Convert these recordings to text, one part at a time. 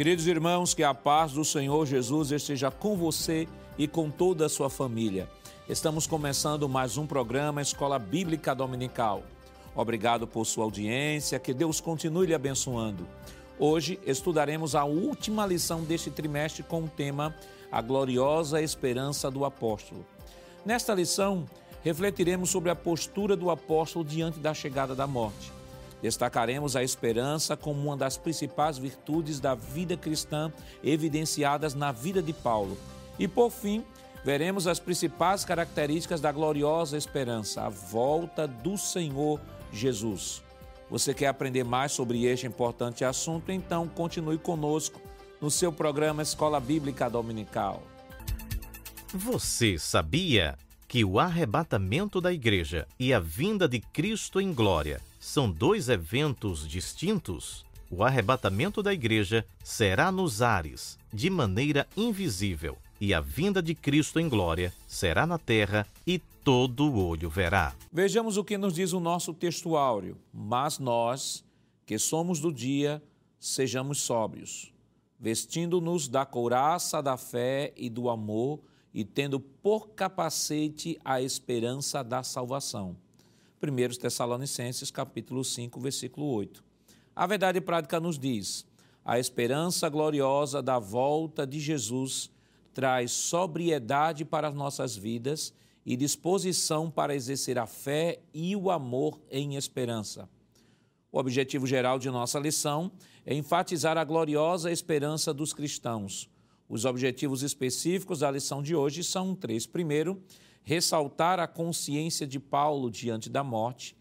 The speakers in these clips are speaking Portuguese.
Queridos irmãos, que a paz do Senhor Jesus esteja com você e com toda a sua família. Estamos começando mais um programa Escola Bíblica Dominical. Obrigado por sua audiência, que Deus continue lhe abençoando. Hoje estudaremos a última lição deste trimestre com o tema A Gloriosa Esperança do Apóstolo. Nesta lição, refletiremos sobre a postura do apóstolo diante da chegada da morte. Destacaremos a esperança como uma das principais virtudes da vida cristã evidenciadas na vida de Paulo. E por fim, veremos as principais características da gloriosa esperança, a volta do Senhor Jesus. Você quer aprender mais sobre este importante assunto? Então continue conosco no seu programa Escola Bíblica Dominical. Você sabia que o arrebatamento da igreja e a vinda de Cristo em glória são dois eventos distintos? O arrebatamento da igreja será nos ares, de maneira invisível, e a vinda de Cristo em glória será na terra e todo olho verá. Vejamos o que nos diz o nosso texto áureo. Mas nós, que somos do dia, sejamos sóbrios, vestindo-nos da couraça da fé e do amor e tendo por capacete a esperança da salvação. 1 Tessalonicenses capítulo 5, versículo 8. A verdade prática nos diz: a esperança gloriosa da volta de Jesus traz sobriedade para as nossas vidas e disposição para exercer a fé e o amor em esperança. O objetivo geral de nossa lição é enfatizar a gloriosa esperança dos cristãos. Os objetivos específicos da lição de hoje são três. Primeiro, ressaltar a consciência de Paulo diante da morte.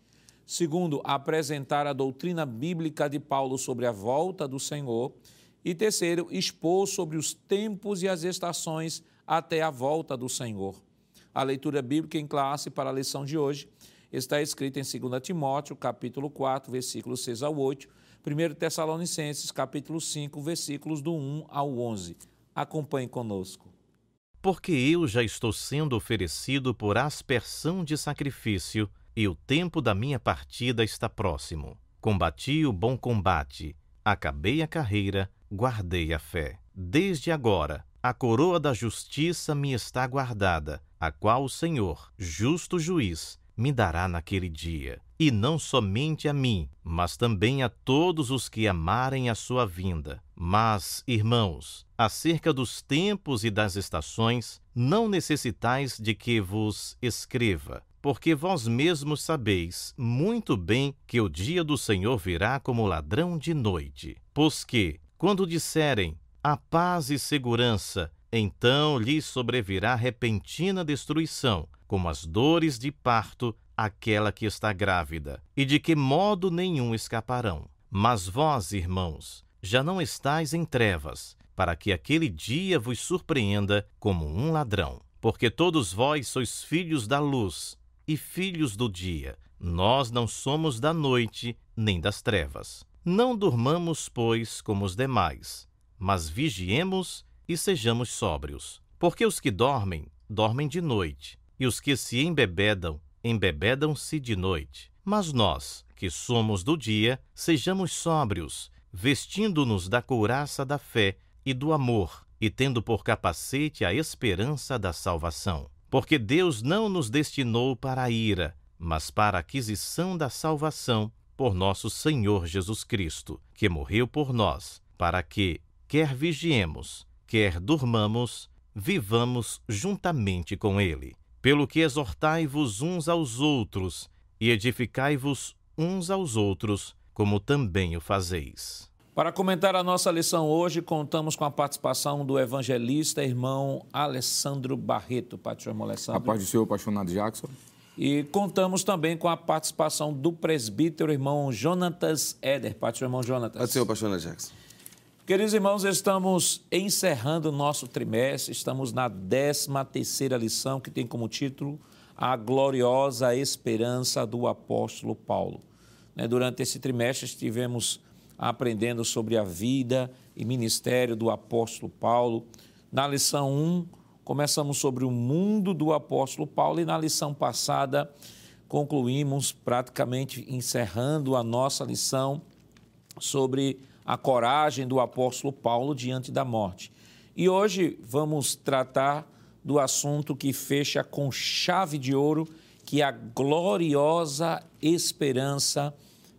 Segundo, apresentar a doutrina bíblica de Paulo sobre a volta do Senhor. E terceiro, expor sobre os tempos e as estações até a volta do Senhor. A leitura bíblica em classe para a lição de hoje está escrita em 2 Timóteo, capítulo 4, versículos 6 ao 8, 1 Tessalonicenses, capítulo 5, versículos do 1 ao 11. Acompanhe conosco porque eu já estou sendo oferecido por aspersão de sacrifício, e o tempo da minha partida está próximo. Combati o bom combate, acabei a carreira, guardei a fé. Desde agora, a coroa da justiça me está guardada, a qual o Senhor, justo juiz, me dará naquele dia. E não somente a mim, mas também a todos os que amarem a sua vinda. Mas, irmãos, acerca dos tempos e das estações, não necessitais de que vos escreva, porque vós mesmos sabeis muito bem que o dia do Senhor virá como ladrão de noite. Pois que, quando disserem a paz e segurança, então lhes sobrevirá repentina destruição, como as dores de parto, aquela que está grávida, e de que modo nenhum escaparão. Mas vós, irmãos, já não estáis em trevas, para que aquele dia vos surpreenda como um ladrão. Porque todos vós sois filhos da luz e filhos do dia. Nós não somos da noite nem das trevas. Não durmamos, pois, como os demais, mas vigiemos e sejamos sóbrios. Porque os que dormem, dormem de noite, e os que se embebedam, embebedam-se de noite. Mas nós, que somos do dia, sejamos sóbrios, vestindo-nos da couraça da fé e do amor, e tendo por capacete a esperança da salvação. Porque Deus não nos destinou para a ira, mas para a aquisição da salvação por nosso Senhor Jesus Cristo, que morreu por nós, para que, quer vigiemos, quer durmamos, vivamos juntamente com Ele. Pelo que exortai-vos uns aos outros e edificai-vos uns aos outros, como também o fazeis. Para comentar a nossa lição hoje, contamos com a participação do evangelista irmão Alessandro Barreto. Pastor Alessandro. A paz do Senhor, apaixonado Jackson. E contamos também com a participação do presbítero irmão Jonatas Éder. Pastor irmão Jonatas. Do Senhor, apaixonado Jackson. Queridos irmãos, estamos encerrando o nosso trimestre, estamos na 13 terceira lição, que tem como título A Gloriosa Esperança do Apóstolo Paulo. Né, durante esse trimestre estivemos aprendendo sobre a vida e ministério do apóstolo Paulo. Na lição 1, começamos sobre o mundo do apóstolo Paulo e na lição passada concluímos praticamente encerrando a nossa lição sobre a coragem do apóstolo Paulo diante da morte. E hoje vamos tratar do assunto que fecha com chave de ouro, que é a gloriosa esperança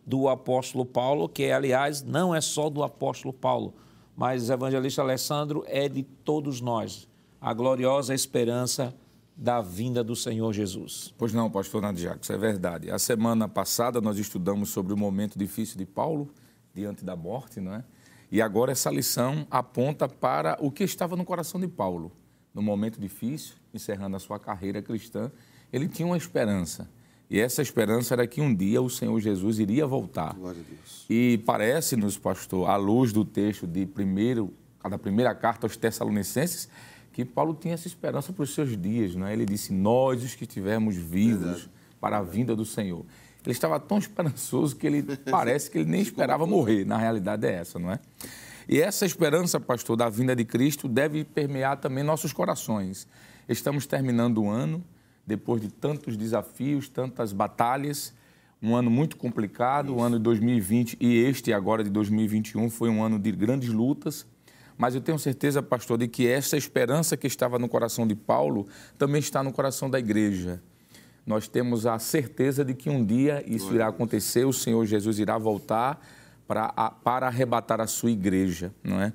do apóstolo Paulo, que aliás não é só do apóstolo Paulo, mas evangelista Alessandro é de todos nós. A gloriosa esperança da vinda do Senhor Jesus. Pois não, pastor isso é verdade. A semana passada nós estudamos sobre o momento difícil de Paulo diante da morte, não é? E agora essa lição aponta para o que estava no coração de Paulo. No momento difícil, encerrando a sua carreira cristã, ele tinha uma esperança. E essa esperança era que um dia o Senhor Jesus iria voltar. Glória a Deus. E parece-nos, pastor, à luz do texto de primeiro, da primeira carta aos Tessalonicenses, que Paulo tinha essa esperança para os seus dias. Não é? Ele disse: Nós, os que estivermos vivos Verdade. para a vinda do Senhor. Ele estava tão esperançoso que ele parece que ele nem esperava morrer. Na realidade é essa, não é? E essa esperança, pastor, da vinda de Cristo deve permear também nossos corações. Estamos terminando o ano, depois de tantos desafios, tantas batalhas, um ano muito complicado, o ano de 2020 e este agora de 2021 foi um ano de grandes lutas, mas eu tenho certeza, pastor, de que essa esperança que estava no coração de Paulo também está no coração da igreja. Nós temos a certeza de que um dia isso irá acontecer, o Senhor Jesus irá voltar para, para arrebatar a sua igreja, não é?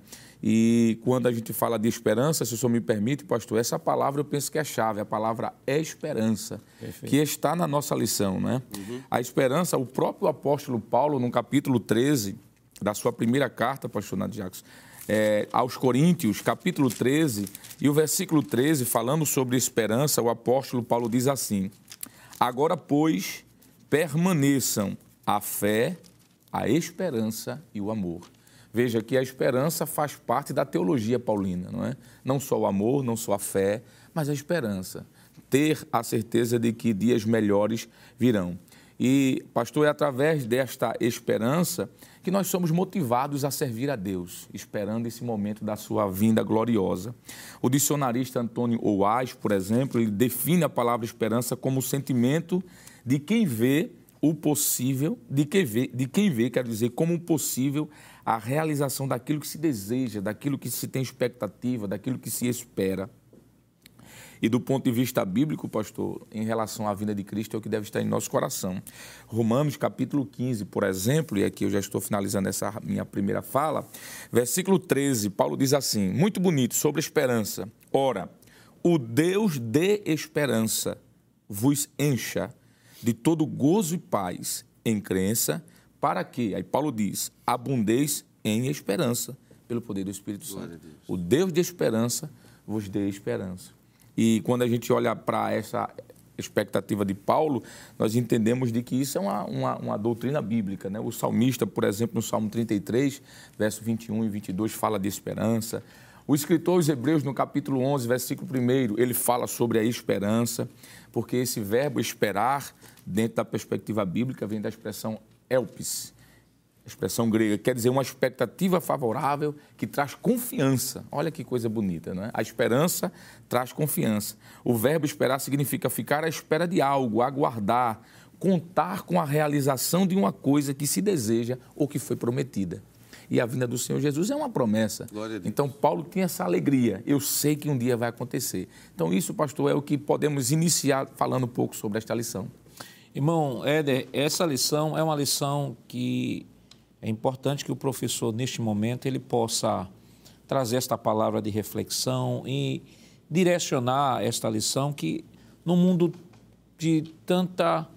E quando a gente fala de esperança, se o senhor me permite, pastor, essa palavra eu penso que é a chave, a palavra é esperança, Perfeito. que está na nossa lição, né? Uhum. A esperança, o próprio apóstolo Paulo, no capítulo 13 da sua primeira carta, pastor Jacques, é, aos Coríntios, capítulo 13, e o versículo 13, falando sobre esperança, o apóstolo Paulo diz assim: Agora, pois, permaneçam a fé, a esperança e o amor. Veja que a esperança faz parte da teologia paulina, não é? Não só o amor, não só a fé, mas a esperança. Ter a certeza de que dias melhores virão. E, pastor, é através desta esperança que nós somos motivados a servir a Deus, esperando esse momento da sua vinda gloriosa. O dicionarista Antônio Oás, por exemplo, ele define a palavra esperança como o sentimento de quem vê o possível, de quem vê, de quem vê, quer dizer, como possível a realização daquilo que se deseja, daquilo que se tem expectativa, daquilo que se espera. E do ponto de vista bíblico, pastor, em relação à vinda de Cristo, é o que deve estar em nosso coração. Romanos capítulo 15, por exemplo, e aqui eu já estou finalizando essa minha primeira fala, versículo 13, Paulo diz assim, muito bonito, sobre esperança. Ora, o Deus de esperança vos encha de todo gozo e paz em crença, para que, aí Paulo diz, abundeis em esperança, pelo poder do Espírito Santo. O Deus de esperança vos dê esperança. E quando a gente olha para essa expectativa de Paulo, nós entendemos de que isso é uma, uma, uma, doutrina bíblica. Né? O salmista, por exemplo, no Salmo 33, verso 21 e 22, fala de esperança. O escritor aos Hebreus, no capítulo 11, versículo 1, ele fala sobre a esperança, porque esse verbo esperar, dentro da perspectiva bíblica, vem da expressão elpis, expressão grega, quer dizer uma expectativa favorável que traz confiança. Olha que coisa bonita, não é? A esperança traz confiança. O verbo esperar significa ficar à espera de algo, aguardar, contar com a realização de uma coisa que se deseja ou que foi prometida. E a vinda do Senhor Jesus é uma promessa. Então, Paulo tinha essa alegria. Eu sei que um dia vai acontecer. Então, isso, pastor, é o que podemos iniciar falando um pouco sobre esta lição. Irmão Éder, essa lição é uma lição que é importante que o professor, neste momento, ele possa trazer esta palavra de reflexão e direcionar esta lição que, no mundo de tanta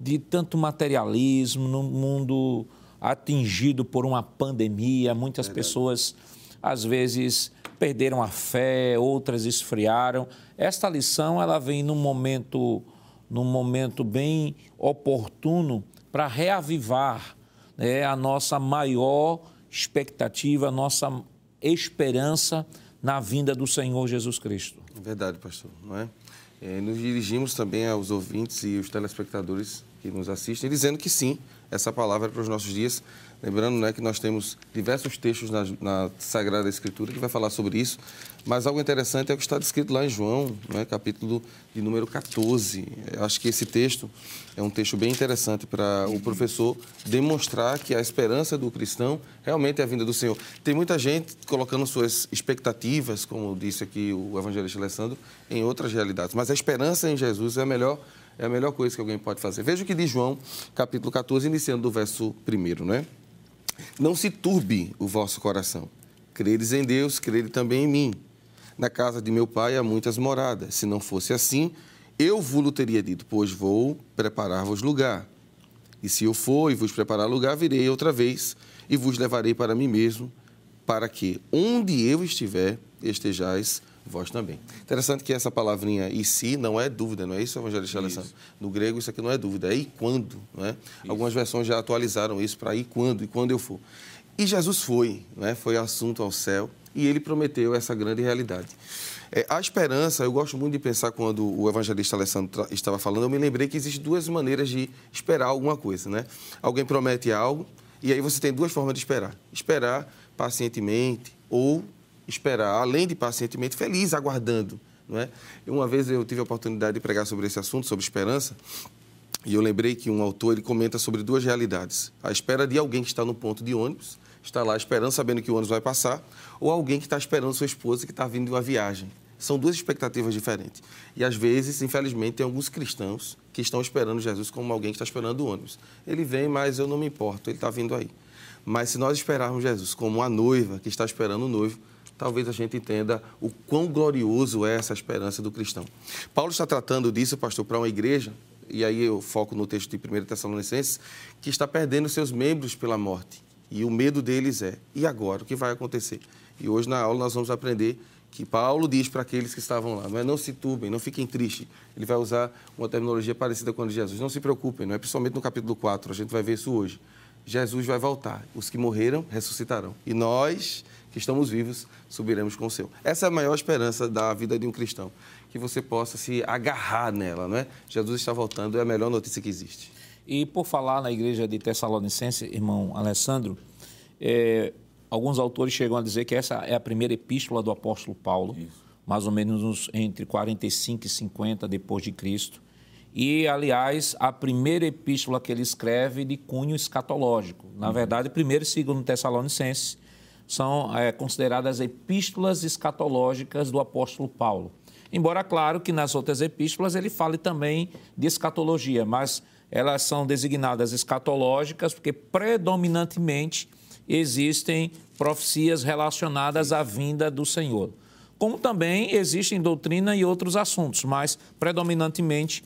de tanto materialismo, no mundo atingido por uma pandemia, muitas Verdade. pessoas às vezes perderam a fé, outras esfriaram. Esta lição ela vem num momento num momento bem oportuno para reavivar é a nossa maior expectativa, a nossa esperança na vinda do Senhor Jesus Cristo. Verdade, pastor, não é? é nos dirigimos também aos ouvintes e os telespectadores que nos assistem, dizendo que sim, essa palavra é para os nossos dias. Lembrando né, que nós temos diversos textos na, na, Sagrada Escritura que vai falar sobre isso, mas algo interessante é o que está descrito lá em João, né, capítulo de número 14. Eu acho que esse texto é um texto bem interessante para o professor demonstrar que a esperança do cristão realmente é a vinda do Senhor. Tem muita gente colocando suas expectativas, como disse aqui o evangelista Alessandro, em outras realidades, mas a esperança em Jesus é a melhor é a melhor coisa que alguém pode fazer. Veja o que diz João, capítulo 14, iniciando do verso 1, né? Não se turbe o vosso coração. Credes em Deus, crede também em mim. Na casa de meu pai há muitas moradas. Se não fosse assim, eu vos teria dito, pois vou preparar-vos lugar. E se eu for e vos preparar lugar, virei outra vez e vos levarei para mim mesmo, para que onde eu estiver, estejais vós também. Interessante que essa palavrinha e se não é dúvida, não é isso, evangelista Alessandro? No grego isso aqui não é dúvida, é e quando, não é? Algumas versões já atualizaram isso para e quando, e quando eu for. E Jesus foi, é? foi assunto ao céu e ele prometeu essa grande realidade. É, a esperança, eu gosto muito de pensar quando o evangelista Alessandro estava falando, eu me lembrei que existem duas maneiras de esperar alguma coisa, né? Alguém promete algo e aí você tem duas formas de esperar. Esperar pacientemente ou esperar, além de pacientemente, feliz, aguardando. Não é? Uma vez eu tive a oportunidade de pregar sobre esse assunto, sobre esperança, e eu lembrei que um autor ele comenta sobre duas realidades: a espera de alguém que está no ponto de ônibus, está lá esperando, sabendo que o ônibus vai passar, ou alguém que está esperando sua esposa que está vindo de uma viagem. São duas expectativas diferentes. E às vezes, infelizmente, tem alguns cristãos que estão esperando Jesus como alguém que está esperando o ônibus. Ele vem, mas eu não me importo, ele está vindo aí. Mas se nós esperarmos Jesus como uma noiva que está esperando o noivo, talvez a gente entenda o quão glorioso é essa esperança do cristão. Paulo está tratando disso, pastor, para uma igreja, e aí eu foco no texto de 1 Tessalonicenses, que está perdendo seus membros pela morte. E o medo deles é: e agora? O que vai acontecer? E hoje na aula nós vamos aprender que Paulo diz para aqueles que estavam lá, não é não se turbem, não fiquem tristes. Ele vai usar uma terminologia parecida com a de Jesus. Não se preocupem, não é principalmente no capítulo 4, a gente vai ver isso hoje. Jesus vai voltar. Os que morreram ressuscitarão. E nós que estamos vivos, subiremos com o seu. Essa é a maior esperança da vida de um cristão, que você possa se agarrar nela, não é? Jesus está voltando, é a melhor notícia que existe. E por falar na igreja de Tessalonicense, irmão Alessandro, é, alguns autores chegam a dizer que essa é a primeira epístola do apóstolo Paulo, Isso. mais ou menos entre 45 e 50 depois de Cristo. E, aliás, a primeira epístola que ele escreve de cunho escatológico. Na uhum. verdade, primeiro e segundo Tessalonicenses são é, consideradas epístolas escatológicas do apóstolo Paulo. Embora, claro, que nas outras epístolas ele fale também de escatologia, mas elas são designadas escatológicas porque predominantemente existem profecias relacionadas à vinda do Senhor. Como também existem doutrina e outros assuntos, mas predominantemente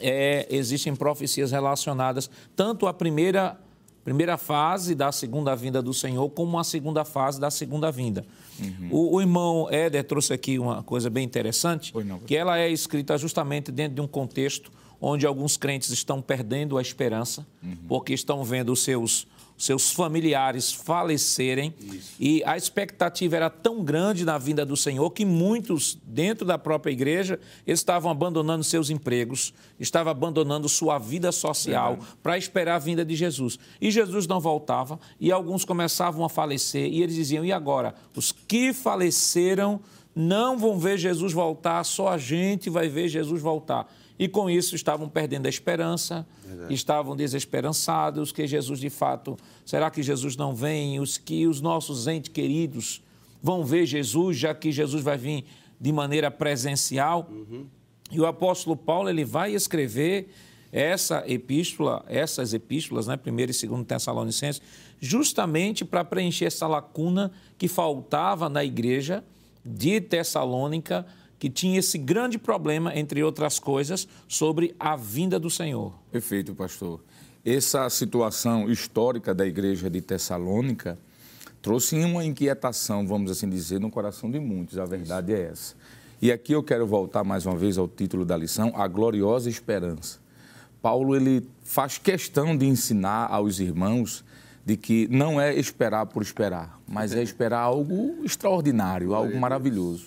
é, existem profecias relacionadas tanto à primeira primeira fase da segunda vinda do Senhor como a segunda fase da segunda vinda. Uhum. O, o, irmão Éder trouxe aqui uma coisa bem interessante, não, que ela é escrita justamente dentro de um contexto onde alguns crentes estão perdendo a esperança, uhum. porque estão vendo os seus seus familiares falecerem. Isso. E a expectativa era tão grande na vinda do Senhor que muitos, dentro da própria igreja, estavam abandonando seus empregos, estavam abandonando sua vida social para esperar a vinda de Jesus. E Jesus não voltava e alguns começavam a falecer e eles diziam: e agora? Os que faleceram não vão ver Jesus voltar, só a gente vai ver Jesus voltar e com isso estavam perdendo a esperança, Verdade. estavam desesperançados que Jesus de fato, será que Jesus não vem? Os que os nossos entes queridos vão ver Jesus, já que Jesus vai vir de maneira presencial. Uhum. E o apóstolo Paulo ele vai escrever essa epístola, essas epístolas, né, 1 e 2 Tessalonicenses, justamente para preencher essa lacuna que faltava na igreja de Tessalônica que tinha esse grande problema, entre outras coisas, sobre a vinda do Senhor. Perfeito, pastor. Essa situação histórica da igreja de Tessalônica trouxe uma inquietação, vamos assim dizer, no coração de muitos. A verdade Isso. é essa. E aqui eu quero voltar mais uma vez ao título da lição, a gloriosa esperança. Paulo ele faz questão de ensinar aos irmãos de que não é esperar por esperar, mas é esperar algo extraordinário, algo maravilhoso.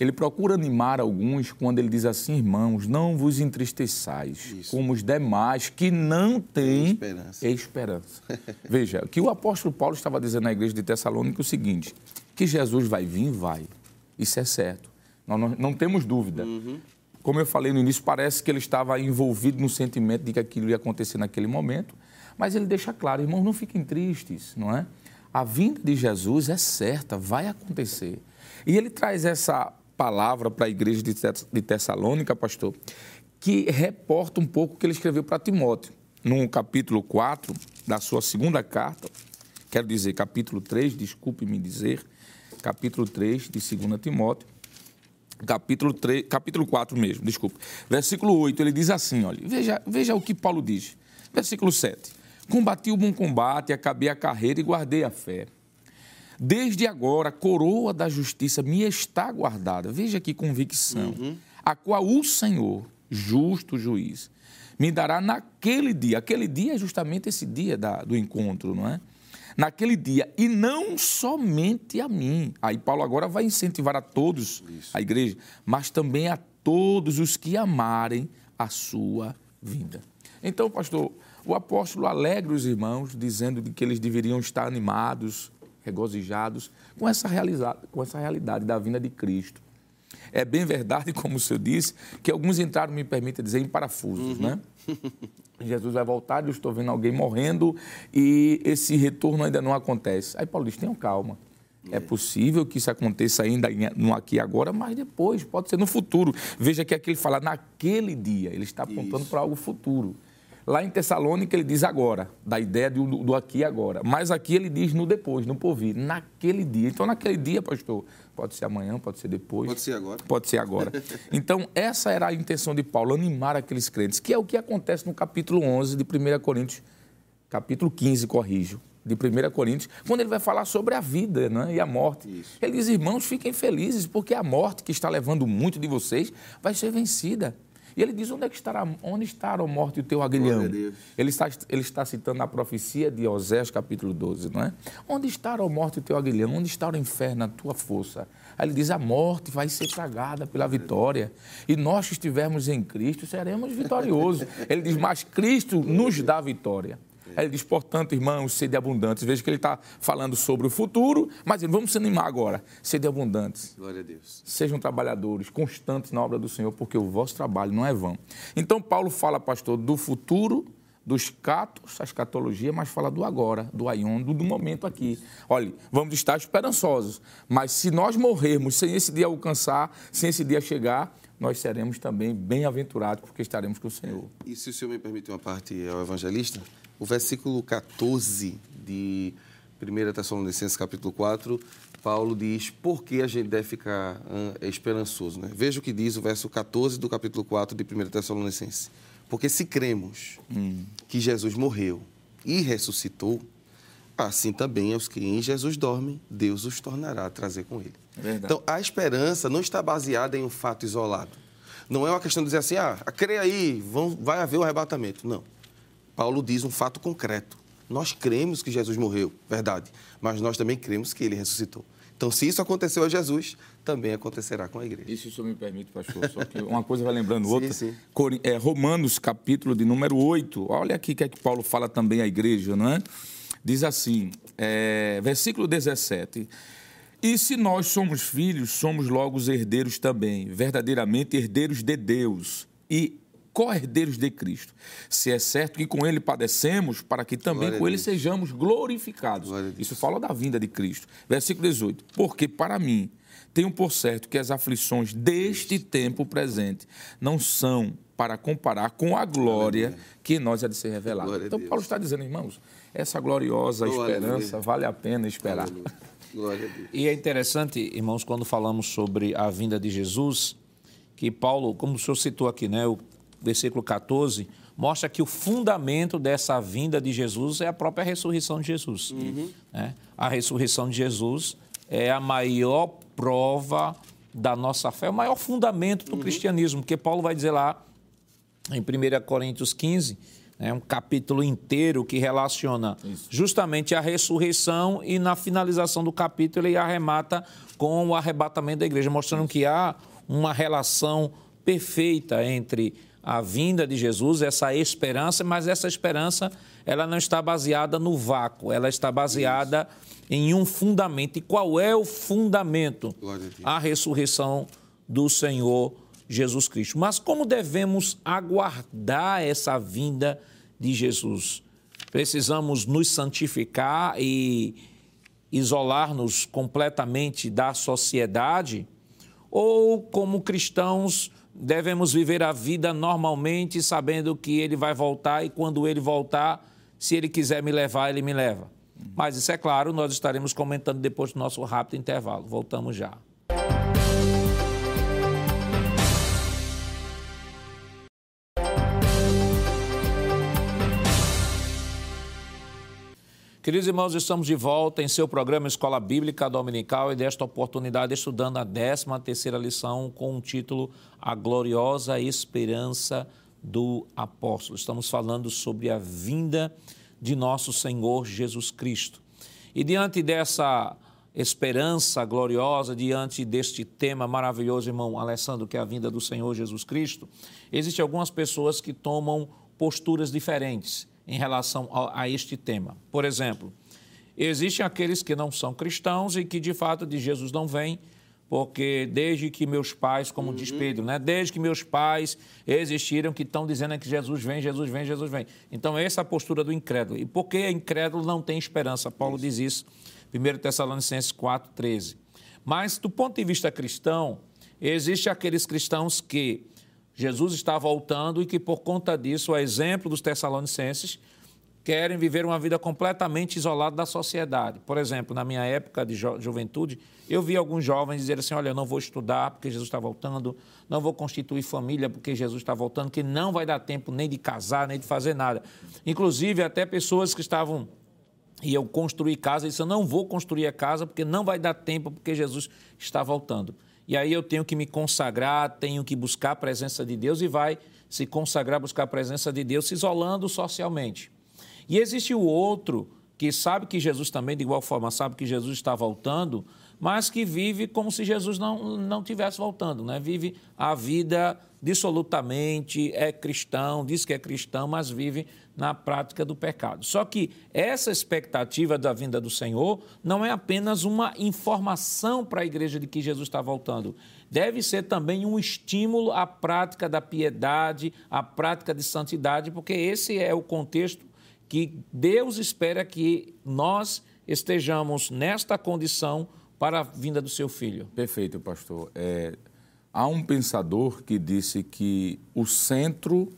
Ele procura animar alguns quando ele diz assim, irmãos, não vos entristeçais, Isso. como os demais que não têm Esperança. esperança. Veja, o que o apóstolo Paulo estava dizendo na igreja de Tessalônica é o seguinte, que Jesus vai vir, vai. Isso é certo. Nós não, não temos dúvida. Como eu falei no início, parece que ele estava envolvido no sentimento de que aquilo ia acontecer naquele momento, mas ele deixa claro, irmãos, não fiquem tristes, não é? A vinda de Jesus é certa, vai acontecer. E ele traz essa palavra para a igreja de Tess- de Tessalônica, pastor, que reporta um pouco o que ele escreveu para Timóteo. No capítulo 4 da sua segunda carta, quero dizer, capítulo 3, desculpe-me dizer, capítulo 3 de 2 Timóteo, capítulo, 3, capítulo 4 mesmo, desculpe. Versículo 8, ele diz assim, olha, veja, veja o que Paulo diz. Versículo 7. Combati o bom combate, acabei a carreira e guardei a fé. Desde agora, a coroa da justiça me está guardada. Veja que convicção. A qual o Senhor, justo juiz, me dará naquele dia. Aquele dia é justamente esse dia da- do encontro, não é? Naquele dia, e não somente a mim. Aí Paulo agora vai incentivar a todos, a igreja, mas também a todos os que amarem a sua vinda. Então, pastor, o apóstolo alegra os irmãos, dizendo que eles deveriam estar animados, regozijados com essa, com essa realidade da vinda de Cristo. É bem verdade, como o senhor disse, que alguns entraram, me permita dizer, em parafusos, né? Jesus vai voltar, eu estou vendo alguém morrendo e esse retorno ainda não acontece. Aí Paulo diz, tenham calma. É possível que isso aconteça ainda no aqui e agora, mas depois, pode ser no futuro. Veja que aqui ele fala naquele dia, ele está apontando para algo futuro. Lá em Tessalônica ele diz agora, da ideia do, do aqui e agora. Mas aqui ele diz no depois, no porvir, naquele dia. Então, naquele dia, pastor, pode ser amanhã, pode ser depois. Pode ser agora. Pode ser agora. Então, essa era a intenção de Paulo, animar aqueles crentes, que é o que acontece no capítulo 11 de 1 Coríntios, capítulo 15, corrijo, de 1 Coríntios, quando ele vai falar sobre a vida né, e a morte. Isso. Ele diz, irmãos, fiquem felizes, porque a morte que está levando muito de vocês vai ser vencida. E ele diz, onde é que estará, onde estará a morte e o teu aguilhão? Ele está, ele está citando a profecia de Osés, capítulo 12, não é? Onde está a morte e o teu aguilhão? Onde está o inferno, a tua força? Aí ele diz, a morte vai ser tragada pela vitória. E nós que estivermos em Cristo seremos vitoriosos. Ele diz, mas Cristo nos dá vitória. Aí ele diz, portanto, irmãos, sede abundantes. Veja que ele está falando sobre o futuro, mas vamos se animar agora. Sede abundantes. Glória a Deus. Sejam trabalhadores, constantes na obra do Senhor, porque o vosso trabalho não é vão. Então, Paulo fala, pastor, do futuro, dos catos, a escatologia, mas fala do agora, do aion, do, do momento aqui. Olha, vamos estar esperançosos, mas se nós morrermos sem esse dia alcançar, sem esse dia chegar, nós seremos também bem-aventurados, porque estaremos com o Senhor. E se o senhor me permite uma parte ao evangelista, o versículo 14 de 1 Tessalonicenses, capítulo 4, Paulo diz por que a gente deve ficar esperançoso. Né? Veja o que diz o verso 14 do capítulo 4 de 1 Tessalonicenses. Porque se cremos que Jesus morreu e ressuscitou, assim também os que em Jesus dormem, Deus os tornará a trazer com ele. É verdade. Então, a esperança não está baseada em um fato isolado. Não é uma questão de dizer assim, ah, creia aí, vão, vai haver o arrebatamento. Não. Paulo diz um fato concreto. Nós cremos que Jesus morreu, verdade, mas nós também cremos que ele ressuscitou. Então, se isso aconteceu a Jesus, também acontecerá com a igreja. Isso, se o senhor me permite, pastor, só que uma coisa vai lembrando Sim, outra. sim. Cori- é, Romanos, capítulo de número 8. Olha aqui o que é que Paulo fala também à igreja, não é? Diz assim, é, versículo 17. E se nós somos filhos, somos logo os herdeiros também, verdadeiramente herdeiros de Deus e co-herdeiros de Cristo. Se é certo que com ele padecemos, para que também Glória a com ele sejamos glorificados. Glória a. Isso fala da vinda de Cristo. Versículo 18. Porque para mim tenho por certo que as aflições deste tempo presente não são para comparar com a glória que em nós há de ser revelada. Glória a Então. Paulo está dizendo, irmãos, essa gloriosa Oh, esperança aleluia. vale a pena esperar. Aleluia. Glória a Deus. E é interessante, irmãos, quando falamos sobre a vinda de Jesus, que Paulo, como o senhor citou aqui, né, o versículo 14, mostra que o fundamento dessa vinda de Jesus é a própria ressurreição de Jesus. né? A ressurreição de Jesus é a maior prova da nossa fé, o maior fundamento do cristianismo, porque Paulo vai dizer lá em 1 Coríntios 15, É um capítulo inteiro que relaciona Isso. justamente a ressurreição e na finalização do capítulo ele arremata com o arrebatamento da igreja, mostrando que há uma relação perfeita entre a vinda de Jesus, essa esperança, mas essa esperança ela não está baseada no vácuo, ela está baseada Isso. em um fundamento. E qual é o fundamento? A, a ressurreição do Senhor Jesus Cristo. Mas como devemos aguardar essa vinda de Jesus? Precisamos nos santificar e isolar-nos completamente da sociedade? Ou, como cristãos, devemos viver a vida normalmente, sabendo que ele vai voltar e quando ele voltar, se ele quiser me levar, ele me leva. Mas isso é claro, nós estaremos comentando depois do nosso rápido intervalo. Voltamos já. Queridos irmãos, estamos de volta em seu programa Escola Bíblica Dominical e desta oportunidade estudando a 13 terceira lição com o título A Gloriosa Esperança do Apóstolo. Estamos falando sobre a vinda de nosso Senhor Jesus Cristo. E diante dessa esperança gloriosa, diante deste tema maravilhoso, irmão Alessandro, que é a vinda do Senhor Jesus Cristo, existem algumas pessoas que tomam posturas diferentes em relação a, a este tema. Por exemplo, existem aqueles que não são cristãos e que de fato de Jesus não vêm, porque desde que meus pais, como uhum. diz Pedro, né? desde que meus pais existiram, que estão dizendo que Jesus vem, Jesus vem, Jesus vem. Então, essa é a postura do incrédulo. E porque é incrédulo não tem esperança. Paulo isso. diz isso, 1 Tessalonicenses 4, 13. Mas, do ponto de vista cristão, existem aqueles cristãos que Jesus está voltando e que, por conta disso, a exemplo dos Tessalonicenses, querem viver uma vida completamente isolada da sociedade. Por exemplo, na minha época de ju juventude, eu vi alguns jovens dizer assim: olha, eu não vou estudar porque Jesus está voltando, não vou constituir família porque Jesus está voltando, que não vai dar tempo nem de casar, nem de fazer nada. Inclusive, até pessoas que estavam. E eu construí casa, e disse: eu não vou construir a casa porque não vai dar tempo, porque Jesus está voltando. E aí eu tenho que me consagrar, tenho que buscar a presença de Deus e vai se consagrar, buscar a presença de Deus, se isolando socialmente. E existe o outro que sabe que Jesus também, de igual forma, sabe que Jesus está voltando, mas que vive como se Jesus não, não tivesse voltando, né? vive a vida dissolutamente, é cristão, diz que é cristão, mas vive na prática do pecado. Só que essa expectativa da vinda do Senhor não é apenas uma informação para a igreja de que Jesus está voltando. Deve ser também um estímulo à prática da piedade, à prática de santidade, porque esse é o contexto que Deus espera que nós estejamos nesta condição para a vinda do seu filho. Perfeito, pastor. É, há um pensador que disse que o centro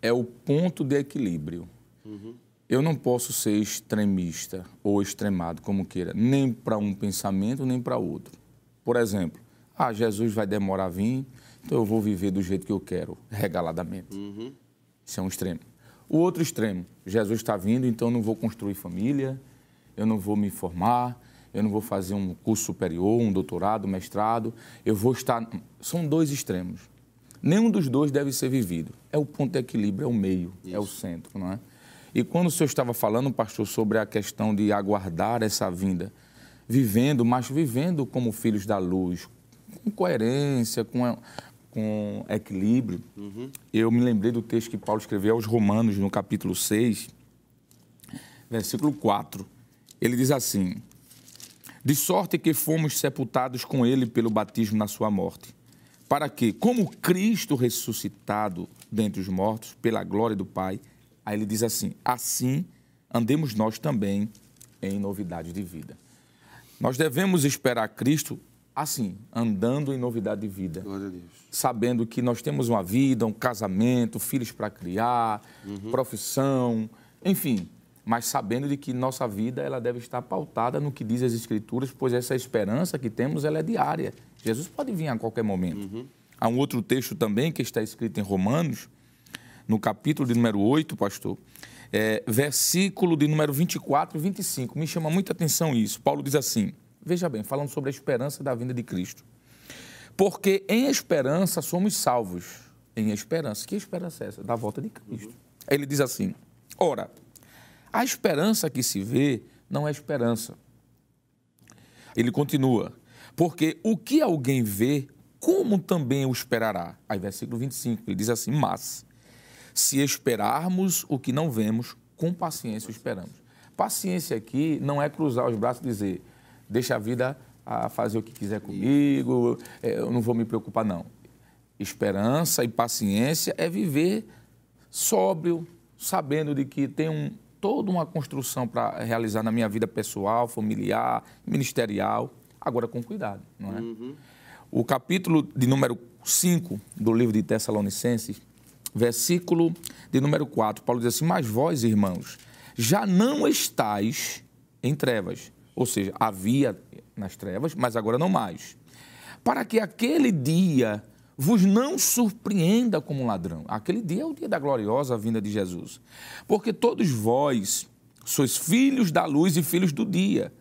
é o ponto de equilíbrio. Uhum. Eu não posso ser extremista ou extremado, como queira, nem para um pensamento, nem para outro. Por exemplo, ah, Jesus vai demorar a vir, então eu vou viver do jeito que eu quero, regaladamente. Uhum. Isso é um extremo. O outro extremo, Jesus está vindo, então eu não vou construir família, eu não vou me formar, eu não vou fazer um curso superior, um doutorado, um mestrado, eu vou estar. São dois extremos. Nenhum dos dois deve ser vivido. É o ponto de equilíbrio, é o meio, Isso. é o centro, não é? E quando o senhor estava falando, pastor, sobre a questão de aguardar essa vinda, vivendo, mas vivendo como filhos da luz, com coerência, com, com equilíbrio, uhum. eu me lembrei do texto que Paulo escreveu aos Romanos, no capítulo 6, versículo 4. Ele diz assim: de sorte que fomos sepultados com ele pelo batismo na sua morte, para que, como Cristo ressuscitado dentre os mortos, pela glória do Pai, aí ele diz assim: assim andemos nós também em novidade de vida. Nós devemos esperar Cristo assim, andando em novidade de vida. Sabendo que nós temos uma vida, um casamento, filhos para criar, uhum. profissão, enfim, mas sabendo de que nossa vida ela deve estar pautada no que diz as Escrituras, pois essa esperança que temos ela é diária. Jesus pode vir a qualquer momento. Uhum. Há um outro texto também que está escrito em Romanos, no capítulo de número 8, pastor, é, versículo de número 24 e 25. Me chama muita atenção isso. Paulo diz assim: veja bem, falando sobre a esperança da vinda de Cristo. Porque em esperança somos salvos. Em esperança. Que esperança é essa? Da volta de Cristo. Uhum. Ele diz assim: Ora, a esperança que se vê não é esperança. Ele continua: Porque o que alguém vê, como também o esperará? Aí, versículo 25, ele diz assim: Mas, se esperarmos o que não vemos, com paciência o esperamos. Paciência aqui não é cruzar os braços e dizer, deixa a vida a fazer o que quiser comigo, é, eu não vou me preocupar, não. Esperança e paciência é viver sóbrio, sabendo de que tem um, toda uma construção para realizar na minha vida pessoal, familiar, ministerial, agora com cuidado, não é? Uhum. O capítulo de número 5 do livro de Tessalonicenses, versículo de número 4, Paulo diz assim: Mas vós, irmãos, já não estáis em trevas. Ou seja, havia nas trevas, mas agora não mais. Para que aquele dia vos não surpreenda como um ladrão. Aquele dia é o dia da gloriosa vinda de Jesus. Porque todos vós sois filhos da luz e filhos do dia.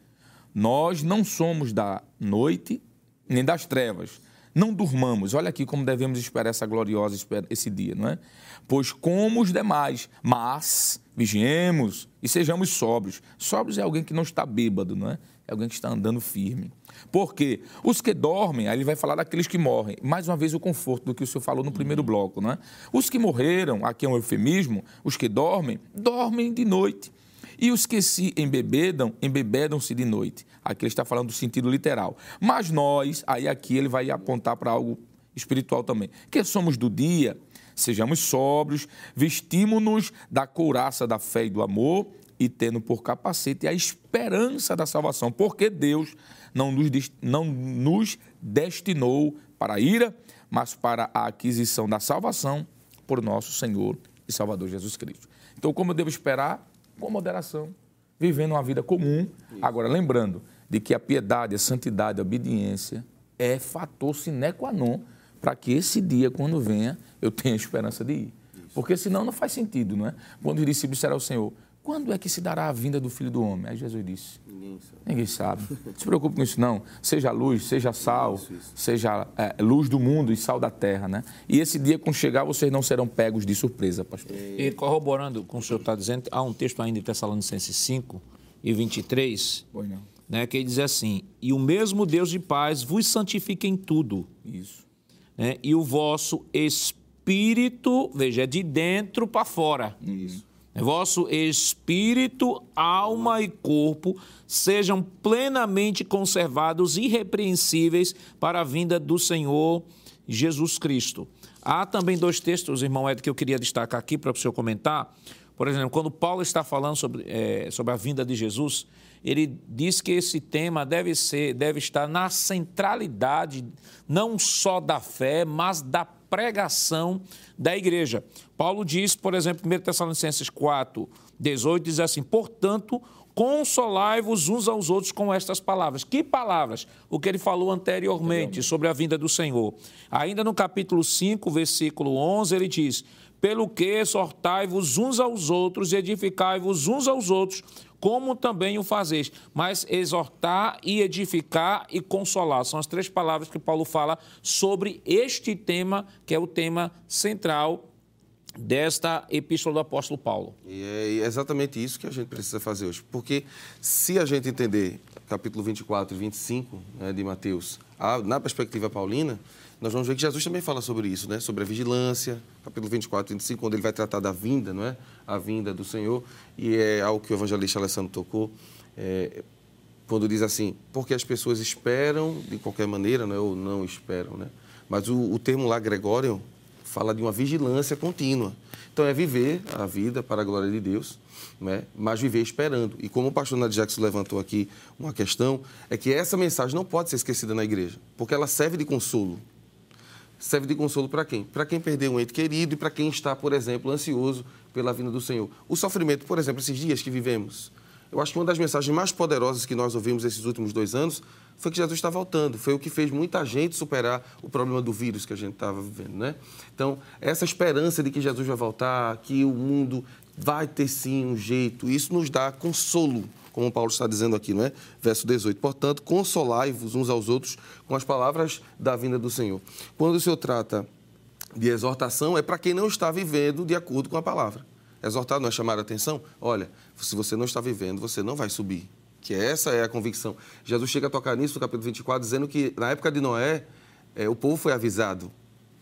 Nós não somos da noite nem das trevas. Não durmamos. Olha aqui como devemos esperar essa gloriosa esse dia, não é? Pois como os demais, mas vigiemos e sejamos sóbrios. Sóbrios é alguém que não está bêbado, não é? É alguém que está andando firme. Porque os que dormem, aí ele vai falar daqueles que morrem. Mais uma vez o conforto do que o senhor falou no primeiro bloco, não é? Os que morreram, aqui é um eufemismo, os que dormem, dormem de noite. E os que se embebedam, embebedam-se de noite. Aqui ele está falando do sentido literal. Mas nós, aí aqui ele vai apontar para algo espiritual também, que somos do dia, sejamos sóbrios, vestimos-nos da couraça da fé e do amor e tendo por capacete a esperança da salvação, porque Deus não nos, não nos destinou para a ira, mas para a aquisição da salvação por nosso Senhor e Salvador Jesus Cristo. Então, como eu devo esperar? Com moderação, vivendo uma vida comum. Agora, lembrando de que a piedade, a santidade, a obediência é fator sine qua non para que esse dia, quando venha, eu tenha esperança de ir. Porque senão não faz sentido, não é? Quando os discípulos disseram ao Senhor, quando é que se dará a vinda do Filho do Homem? Aí Jesus disse: Ninguém sabe. Ninguém sabe. Não se preocupe com isso, não. Seja luz, seja sal, isso, isso. seja é, luz do mundo e sal da terra, né? E esse dia, quando chegar, vocês não serão pegos de surpresa, pastor. E corroborando com o senhor está dizendo, há um texto ainda em Tessalonicenses 5 e 23, pois não. Né, que diz assim: E o mesmo Deus de paz vos santifique em tudo. Isso. Né, e o vosso espírito, veja, é de dentro para fora. Isso vosso espírito, alma e corpo sejam plenamente conservados irrepreensíveis para a vinda do Senhor Jesus Cristo. Há também dois textos, irmão Ed, que eu queria destacar aqui para o senhor comentar. Por exemplo, quando Paulo está falando sobre, é, sobre a vinda de Jesus, ele diz que esse tema deve ser, deve estar na centralidade não só da fé, mas da pregação da igreja. Paulo diz, por exemplo, 1 Tessalonicenses 4, 18, diz assim: portanto, consolai-vos uns aos outros com estas palavras. Que palavras? O que ele falou anteriormente sobre a vinda do Senhor. Ainda no capítulo 5, versículo 11, ele diz: Pelo que exortai-vos uns aos outros e edificai-vos uns aos outros, como também o fazeis. Mas exortar e edificar e consolar são as três palavras que Paulo fala sobre este tema, que é o tema central desta epístola do apóstolo Paulo. E é exatamente isso que a gente precisa fazer hoje. Porque se a gente entender capítulo 24 e 25 né, de Mateus na perspectiva paulina, nós vamos ver que Jesus também fala sobre isso, né? sobre a vigilância, capítulo 24 e 25, quando ele vai tratar da vinda, não é? a vinda do Senhor, e é algo que o evangelista Alessandro tocou, é, quando diz assim, porque as pessoas esperam de qualquer maneira, não é? ou não esperam, né? mas o, o termo lá, Gregório, fala de uma vigilância contínua. Então é viver a vida para a glória de Deus, né? mas viver esperando. E como o pastor Nadia Jackson levantou aqui uma questão, é que essa mensagem não pode ser esquecida na igreja, porque ela serve de consolo serve de consolo para quem? Para quem perdeu um ente querido e para quem está, por exemplo, ansioso pela vinda do Senhor. O sofrimento, por exemplo, esses dias que vivemos. Eu acho que uma das mensagens mais poderosas que nós ouvimos esses últimos dois anos foi que Jesus está voltando. Foi o que fez muita gente superar o problema do vírus que a gente estava vivendo, né? Então, essa esperança de que Jesus vai voltar, que o mundo vai ter sim um jeito, isso nos dá consolo como Paulo está dizendo aqui, não é? Verso 18. Portanto, consolai-vos uns aos outros com as palavras da vinda do Senhor. Quando o Senhor trata de exortação, é para quem não está vivendo de acordo com a palavra. Exortar não é chamar a atenção? Olha, se você não está vivendo, você não vai subir. Que essa é a convicção. Jesus chega a tocar nisso no capítulo 24, dizendo que na época de Noé, é, o povo foi avisado,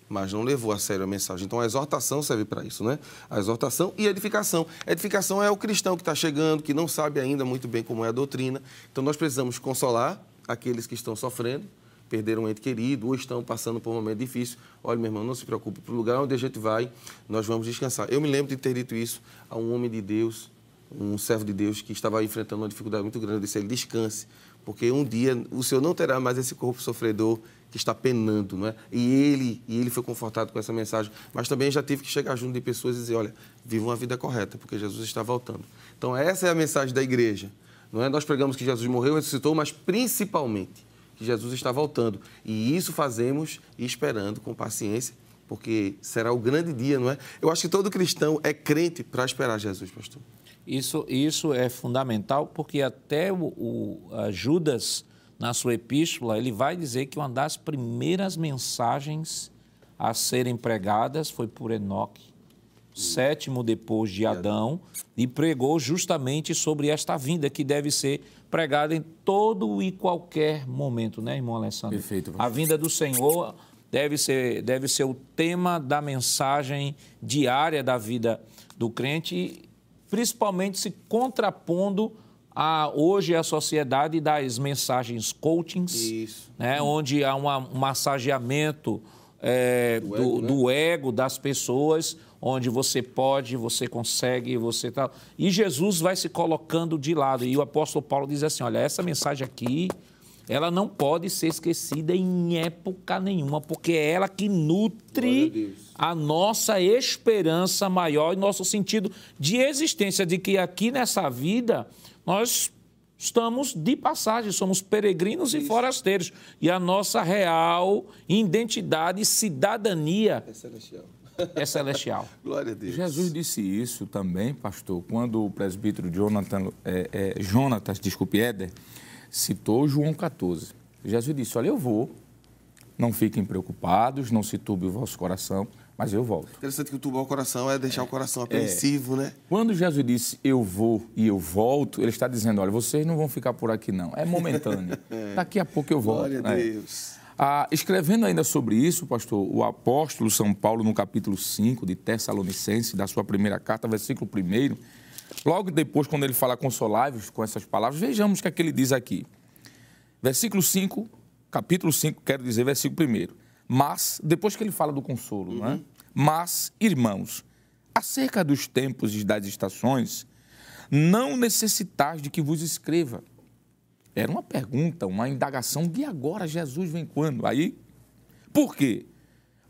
mas não levou a sério a mensagem. Então a exortação serve para isso, né? A exortação e a edificação. Edificação é o cristão que está chegando, que não sabe ainda muito bem como é a doutrina. Então nós precisamos consolar aqueles que estão sofrendo, perderam um ente querido ou estão passando por um momento difícil. Olha, meu irmão, não se preocupe, para o lugar onde a gente vai, nós vamos descansar. Eu me lembro de ter dito isso a um homem de Deus, um servo de Deus que estava enfrentando uma dificuldade muito grande. Disse ele: descanse, porque um dia o Senhor não terá mais esse corpo sofredor que está penando, não é? E ele, e ele foi confortado com essa mensagem. Mas também já tive que chegar junto de pessoas e dizer: olha, viva uma vida correta, porque Jesus está voltando. Então, essa é a mensagem da igreja. Não é? Nós pregamos que Jesus morreu, ressuscitou, mas principalmente que Jesus está voltando. E isso fazemos esperando com paciência, porque será o grande dia, não é? Eu acho que todo cristão é crente para esperar Jesus, pastor. Isso, isso é fundamental, porque até o, o Judas, na sua epístola, ele vai dizer que uma das primeiras mensagens a serem pregadas foi por Enoque, sétimo depois de Adão, e pregou justamente sobre esta vinda que deve ser pregada em todo e qualquer momento, né, irmão Alessandro? Perfeito. A vinda do Senhor deve ser, deve ser o tema da mensagem diária da vida do crente, principalmente se contrapondo a hoje a sociedade das mensagens coachings, Isso. né, onde há uma, um massageamento é, do, ego, né? do, ego, das pessoas, onde você pode, você consegue, você tal. E Jesus vai se colocando de lado. E o apóstolo Paulo diz assim: olha, essa mensagem aqui, ela não pode ser esquecida em época nenhuma, porque é ela que nutre a, nossa esperança maior e nosso sentido de existência, de que aqui nessa vida nós estamos de passagem, somos peregrinos Isso. e forasteiros. E a nossa real identidade e cidadania é celestial. É celestial. Glória a Deus. Jesus disse isso também, pastor, quando o presbítero Jonathan, é, é, Jonatas, desculpe, Éder, citou João 14. Jesus disse: Olha, eu vou, não fiquem preocupados, não se turbe o vosso coração mas eu volto. Interessante que o turbar o coração é deixar é, o coração apreensivo, é. né? Quando Jesus disse eu vou e eu volto, ele está dizendo: olha, vocês não vão ficar por aqui, não. É momentâneo. é. Daqui a pouco eu volto. Glória a é. Deus. Ah, escrevendo ainda sobre isso, pastor, o apóstolo São Paulo, no capítulo 5 de Tessalonicense, da sua primeira carta, versículo 1, logo depois, quando ele fala consoláveis com essas palavras, vejamos o que é que ele diz aqui. Versículo 5, capítulo 5, quero dizer, versículo 1. Mas, depois que ele fala do consolo, uhum. não é? Mas, irmãos, acerca dos tempos e das estações, não necessitais de que vos escreva. Era uma pergunta, uma indagação de agora Jesus vem quando? Aí, por quê?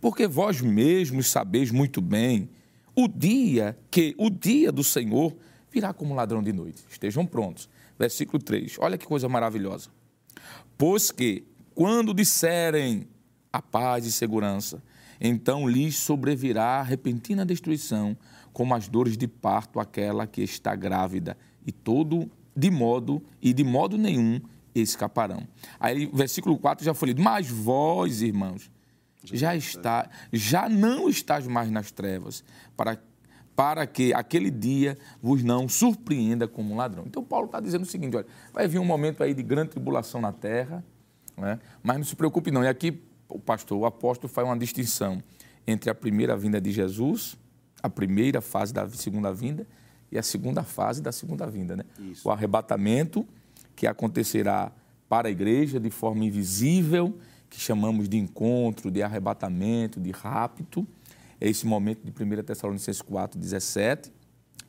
Porque vós mesmos sabeis muito bem o dia que o dia do Senhor virá como ladrão de noite. Estejam prontos. Versículo 3. Olha que coisa maravilhosa. Pois que quando disserem a paz e segurança. Então lhes sobrevirá repentina destruição, como as dores de parto aquela que está grávida, e todo de modo e de modo nenhum escaparão. Aí versículo 4 já foi lido, mas vós, irmãos, já está, já não estás mais nas trevas, para para que aquele dia vos não surpreenda como um ladrão. Então Paulo está dizendo o seguinte, olha, vai vir um momento aí de grande tribulação na terra, né? mas não se preocupe não. E aqui o pastor, o apóstolo faz uma distinção entre a primeira vinda de Jesus, a primeira fase da segunda vinda e a segunda fase da segunda vinda, né? Isso. O arrebatamento que acontecerá para a igreja de forma invisível, que chamamos de encontro, de arrebatamento, de rapto. É esse momento de 1 Tessalonicenses 4, 17.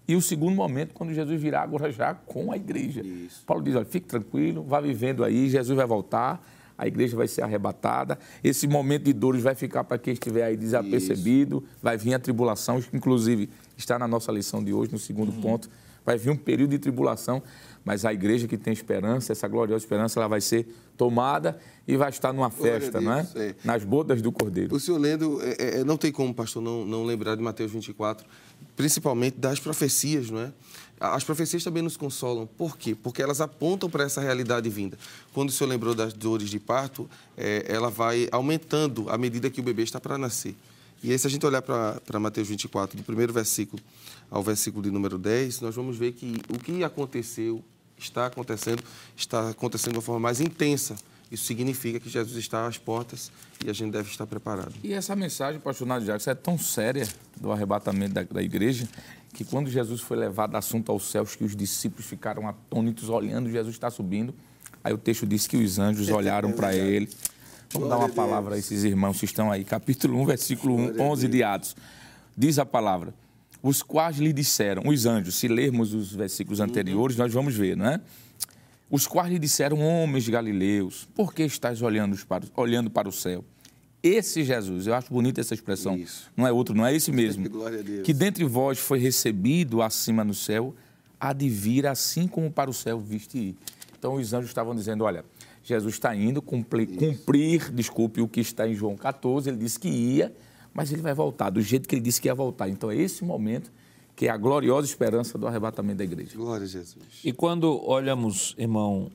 E o segundo momento, quando Jesus virá agora já com a igreja. Isso. Paulo diz, olha, fique tranquilo, vá vivendo aí, Jesus vai voltar, a igreja vai ser arrebatada. Esse momento de dores vai ficar para quem estiver aí desapercebido, Isso. vai vir a tribulação, inclusive está na nossa lição de hoje, no segundo uhum. ponto. Vai vir um período de tribulação, mas a igreja que tem esperança, essa gloriosa esperança, ela vai ser tomada e vai estar numa festa, não é? é? Nas bodas do Cordeiro. O senhor lendo, é, é, não tem como, pastor, não, não lembrar de Mateus 24, principalmente das profecias, não é? As profecias também nos consolam. Por quê? Porque elas apontam para essa realidade vinda. Quando o senhor lembrou das dores de parto, é, ela vai aumentando à medida que o bebê está para nascer. E aí, se a gente olhar para Mateus 24, do primeiro versículo ao versículo de número 10, nós vamos ver que o que aconteceu, está acontecendo, está acontecendo de uma forma mais intensa. Isso significa que Jesus está às portas e a gente deve estar preparado. E essa mensagem, pastor Nádio Jacques, é tão séria do arrebatamento da, da, igreja que quando Jesus foi levado assunto aos céus, que os discípulos ficaram atônitos olhando Jesus está subindo. Aí o texto diz que os anjos olharam para ele. Vamos dar uma palavra a esses irmãos que estão aí. Capítulo 1, versículo 1, 11 de Atos. Diz a palavra os quais lhe disseram, os anjos, se lermos os versículos anteriores, nós vamos ver, não é? Os quais lhe disseram, homens galileus, por que estás olhando para, olhando para o céu? Esse Jesus, eu acho bonita essa expressão, Isso. não é outro, não é esse mesmo, que dentre vós foi recebido acima no céu, há de vir assim como para o céu viste ir. Então os anjos estavam dizendo, olha, Jesus está indo cumprir, cumprir, desculpe, o que está em João 14, ele disse que ia, mas ele vai voltar do jeito que ele disse que ia voltar. Então é esse momento que é a gloriosa esperança do arrebatamento da igreja. Glória a Jesus. E quando olhamos, irmão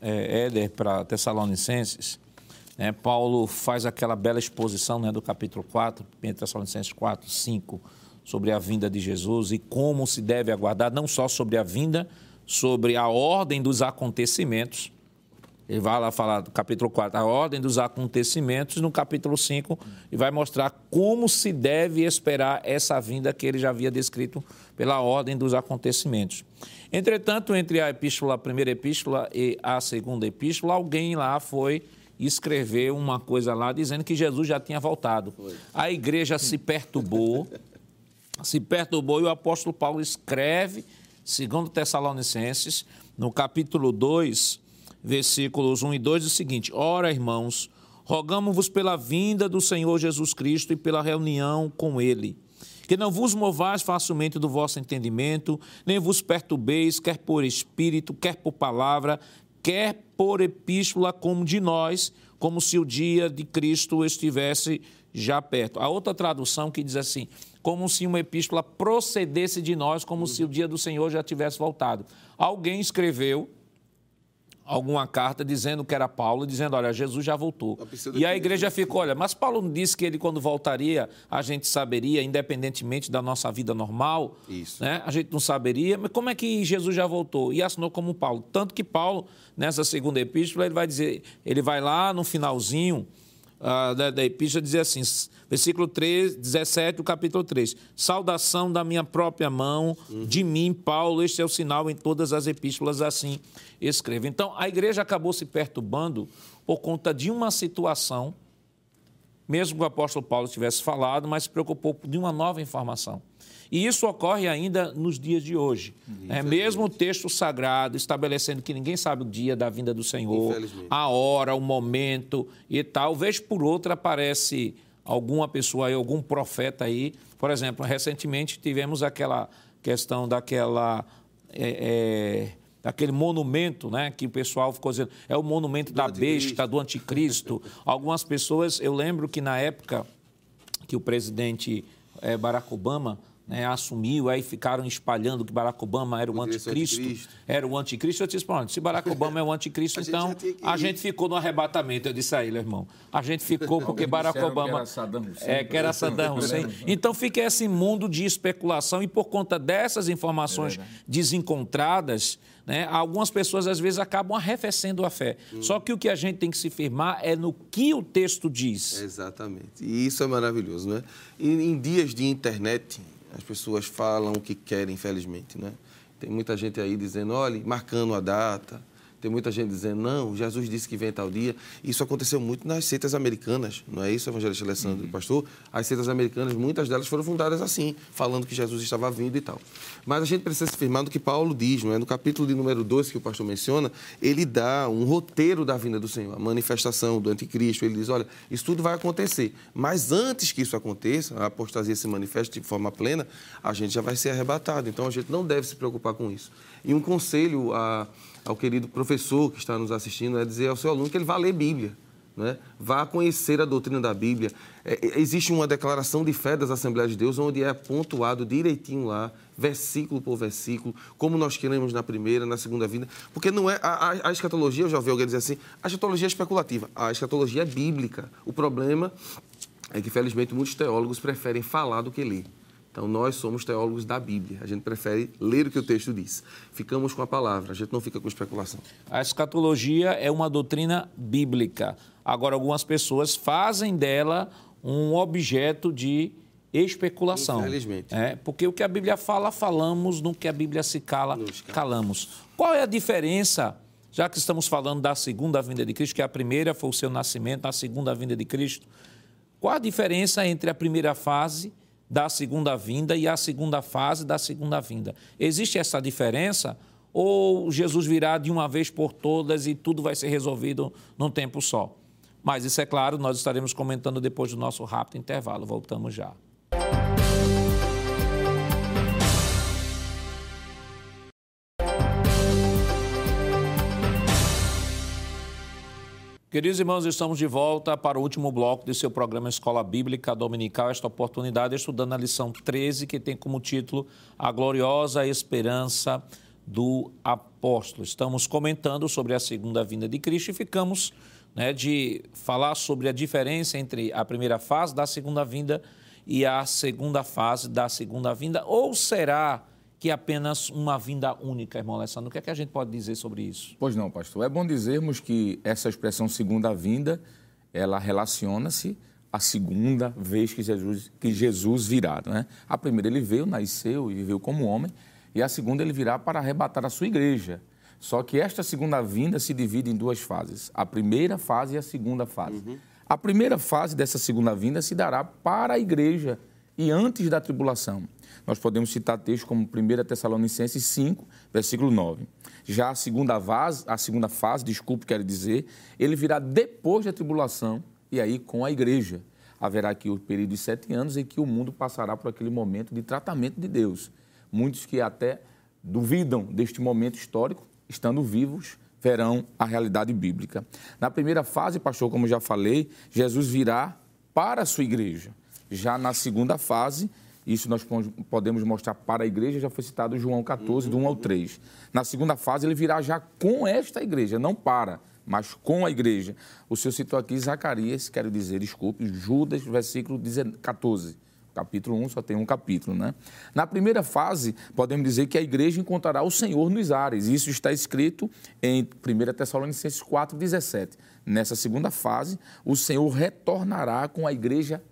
é, Éder, para Tessalonicenses, né, Paulo faz aquela bela exposição né, do capítulo 4, Tessalonicenses 4, 5, sobre a vinda de Jesus e como se deve aguardar, não só sobre a vinda, sobre a ordem dos acontecimentos, ele vai lá falar do capítulo 4, a ordem dos acontecimentos, no capítulo 5, e vai mostrar como se deve esperar essa vinda que ele já havia descrito pela ordem dos acontecimentos. Entretanto, entre a epístola, a primeira epístola e a segunda epístola, alguém lá foi escrever uma coisa lá dizendo que Jesus já tinha voltado. Foi. A igreja se perturbou, se perturbou e o apóstolo Paulo escreve, segundo Tessalonicenses, no capítulo 2, versículos 1 e 2, o seguinte: Ora, irmãos, rogamos-vos pela vinda do Senhor Jesus Cristo e pela reunião com Ele. Que não vos movais facilmente do vosso entendimento, nem vos perturbeis, quer por espírito, quer por palavra, quer por epístola, como de nós, como se o dia de Cristo estivesse já perto. A outra tradução que diz assim: como se uma epístola procedesse de nós, como se o dia do Senhor já tivesse voltado. Alguém escreveu alguma carta dizendo que era Paulo, dizendo, olha, Jesus já voltou. E a igreja ficou, olha, mas Paulo não disse que ele quando voltaria, a gente saberia, independentemente da nossa vida normal, Isso. Né? a gente não saberia, mas como é que Jesus já voltou? E assinou como Paulo. Tanto que Paulo, nessa segunda epístola, ele vai dizer, ele vai lá no finalzinho, uh, da, da epístola dizer assim, versículo 3, 17 do capítulo 3. Saudação da minha própria mão, uhum. de mim, Paulo, este é o sinal em todas as epístolas, assim escreve. Então, a igreja acabou se perturbando por conta de uma situação, mesmo que o apóstolo Paulo tivesse falado, mas se preocupou de uma nova informação. E isso ocorre ainda nos dias de hoje. É mesmo o texto sagrado estabelecendo que ninguém sabe o dia da vinda do Senhor, a hora, o momento e tal. Vez por outra aparece alguma pessoa aí, algum profeta aí. Por exemplo, recentemente tivemos aquela questão daquela. É, é, daquele monumento, né, que o pessoal ficou dizendo, é o monumento do da anticristo. besta, do anticristo. Algumas pessoas, eu lembro que na época que o presidente é, Barack Obama né, assumiu, aí ficaram espalhando que Barack Obama era o anticristo, anticristo, era o anticristo. Eu disse, pronto, se Barack Obama é o anticristo, a então gente a gente ficou no arrebatamento. Eu disse a ele, irmão, a gente ficou porque Barack Obama... Que era Saddam Hussein. É, que era Saddam Hussein. Então fica esse mundo de especulação e por conta dessas informações é desencontradas, né, algumas pessoas às vezes acabam arrefecendo a fé. Hum. Só que o que a gente tem que se firmar é no que o texto diz. Exatamente. E isso é maravilhoso, né? em, em dias de internet as pessoas falam o que querem, infelizmente, né? Tem muita gente aí dizendo, olha, marcando a data, tem muita gente dizendo, não, Jesus disse que vem tal dia. Isso aconteceu muito nas seitas americanas, não é isso, evangelista Alessandro, uhum. pastor? As seitas americanas, muitas delas foram fundadas assim, falando que Jesus estava vindo e tal. Mas a gente precisa se firmar no que Paulo diz, não é? No capítulo de número 2 que o pastor menciona, ele dá um roteiro da vinda do Senhor, a manifestação do anticristo. Ele diz, olha, isso tudo vai acontecer. Mas antes que isso aconteça, a apostasia se manifeste de forma plena, a gente já vai ser arrebatado. Então a gente não deve se preocupar com isso. E um conselho a ao querido professor que está nos assistindo é dizer ao seu aluno que ele vá ler Bíblia. Né? Vá conhecer a doutrina da Bíblia. É, é, existe uma declaração de fé das Assembleias de Deus, onde é pontuado direitinho lá, versículo por versículo, como nós queremos na primeira, na segunda vida. Porque não é. A, a, escatologia, eu já ouvi alguém dizer assim, a escatologia é especulativa. A escatologia é bíblica. O problema é que, felizmente, muitos teólogos preferem falar do que ler. Então, nós somos teólogos da Bíblia. A gente prefere ler o que o texto diz. Ficamos com a palavra, a gente não fica com especulação. A escatologia é uma doutrina bíblica. Agora, algumas pessoas fazem dela um objeto de especulação. Infelizmente. É, porque o que a Bíblia fala, falamos, no que a Bíblia se cala, calamos. Qual é a diferença, já que estamos falando da segunda vinda de Cristo, que a primeira foi o seu nascimento, a segunda vinda de Cristo, qual a diferença entre a primeira fase da segunda vinda e a segunda fase da segunda vinda? Existe essa diferença? Ou Jesus virá de uma vez por todas e tudo vai ser resolvido num tempo só? Mas isso é claro, nós estaremos comentando depois do nosso rápido intervalo. Voltamos já. Queridos irmãos, estamos de volta para o último bloco de seu programa Escola Bíblica Dominical. Esta oportunidade estudando a lição 13, que tem como título A Gloriosa Esperança do Apóstolo. Estamos comentando sobre a segunda vinda de Cristo e ficamos né, de falar sobre a diferença entre a primeira fase da segunda vinda e a segunda fase da segunda vinda. Ou será que é apenas uma vinda única, irmão Alessandro. O que é que a gente pode dizer sobre isso? Pois não, pastor. É bom dizermos que essa expressão segunda vinda, ela relaciona-se à segunda vez que Jesus, que Jesus virá. Né? A primeira ele veio, nasceu e viveu como homem, e a segunda ele virá para arrebatar a sua igreja. Só que esta segunda vinda se divide em duas fases: a primeira fase e a segunda fase. Uhum. A primeira fase dessa segunda vinda se dará para a igreja e antes da tribulação. Nós podemos citar textos como 1 Tessalonicenses 5, versículo 9. Já a segunda fase, a segunda fase, desculpe, quero dizer, ele virá depois da tribulação e aí com a igreja. Haverá aqui o período de sete anos em que o mundo passará por aquele momento de tratamento de Deus. Muitos que até duvidam deste momento histórico, estando vivos, verão a realidade bíblica. Na primeira fase, pastor, como já falei, Jesus virá para a sua igreja. Já na segunda fase, isso nós podemos mostrar para a igreja, já foi citado João 14, do 1 ao 3. Na segunda fase, ele virá já com esta igreja, não para, mas com a igreja. O senhor citou aqui Zacarias, quero dizer, desculpe, Judas, versículo 14. Capítulo 1 só tem um capítulo, né? Na primeira fase, podemos dizer que a igreja encontrará o Senhor nos ares. Isso está escrito em 1 Tessalonicenses 4, 17. Nessa segunda fase, o Senhor retornará com a igreja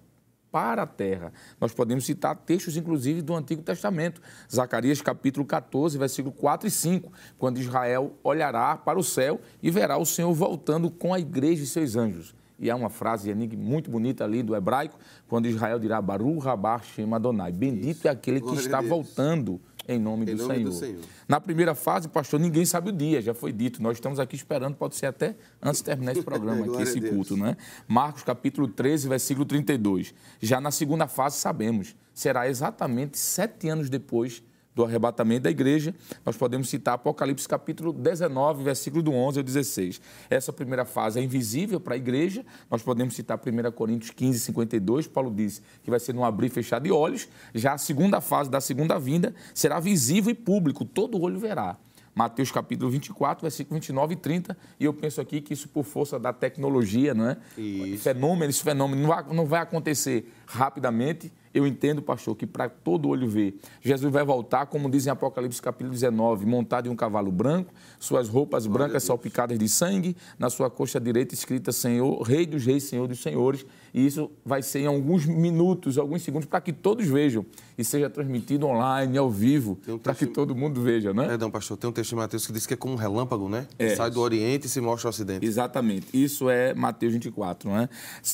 para a terra. Nós podemos citar textos, inclusive, do Antigo Testamento. Zacarias capítulo 14, versículo 4 e 5, quando Israel olhará para o céu e verá o Senhor voltando com a igreja e seus anjos. E há uma frase muito bonita ali do hebraico, quando Israel dirá, Baru Rabá Shem Adonai, bendito Isso. é aquele que está voltando em nome, em do, nome Senhor. do, Senhor. Na primeira fase, pastor, ninguém sabe o dia, já foi dito. Nós estamos aqui esperando, pode ser até antes de terminar esse programa aqui, esse culto, né? Marcos capítulo 13, versículo 32. Já na segunda fase, sabemos, será exatamente sete anos depois do arrebatamento da igreja, nós podemos citar Apocalipse capítulo 19, versículo do 11 ao 16. Essa primeira fase é invisível para a igreja, nós podemos citar 1 Coríntios 15, 52, Paulo diz que vai ser no abrir e fechar de olhos, já a segunda fase da segunda vinda será visível e público, todo olho verá. Mateus capítulo 24, versículo 29 e 30, e eu penso aqui que isso por força da tecnologia, não é? Isso. Fenômeno, esse fenômeno não vai, não vai acontecer rapidamente, eu entendo, pastor, que para todo olho ver, Jesus vai voltar, como diz em Apocalipse capítulo 19, montado em um cavalo branco, suas roupas Glória brancas salpicadas de sangue, na sua coxa direita escrita Senhor, Rei dos Reis, Senhor dos Senhores. E isso vai ser em alguns minutos, alguns segundos, para que todos vejam e seja transmitido online, ao vivo, um para que todo mundo veja, né? Perdão, pastor, tem um texto de Mateus que diz que é como um relâmpago, né? É. Sai do Oriente e se mostra ao Ocidente. Exatamente. Isso é Mateus 24, né?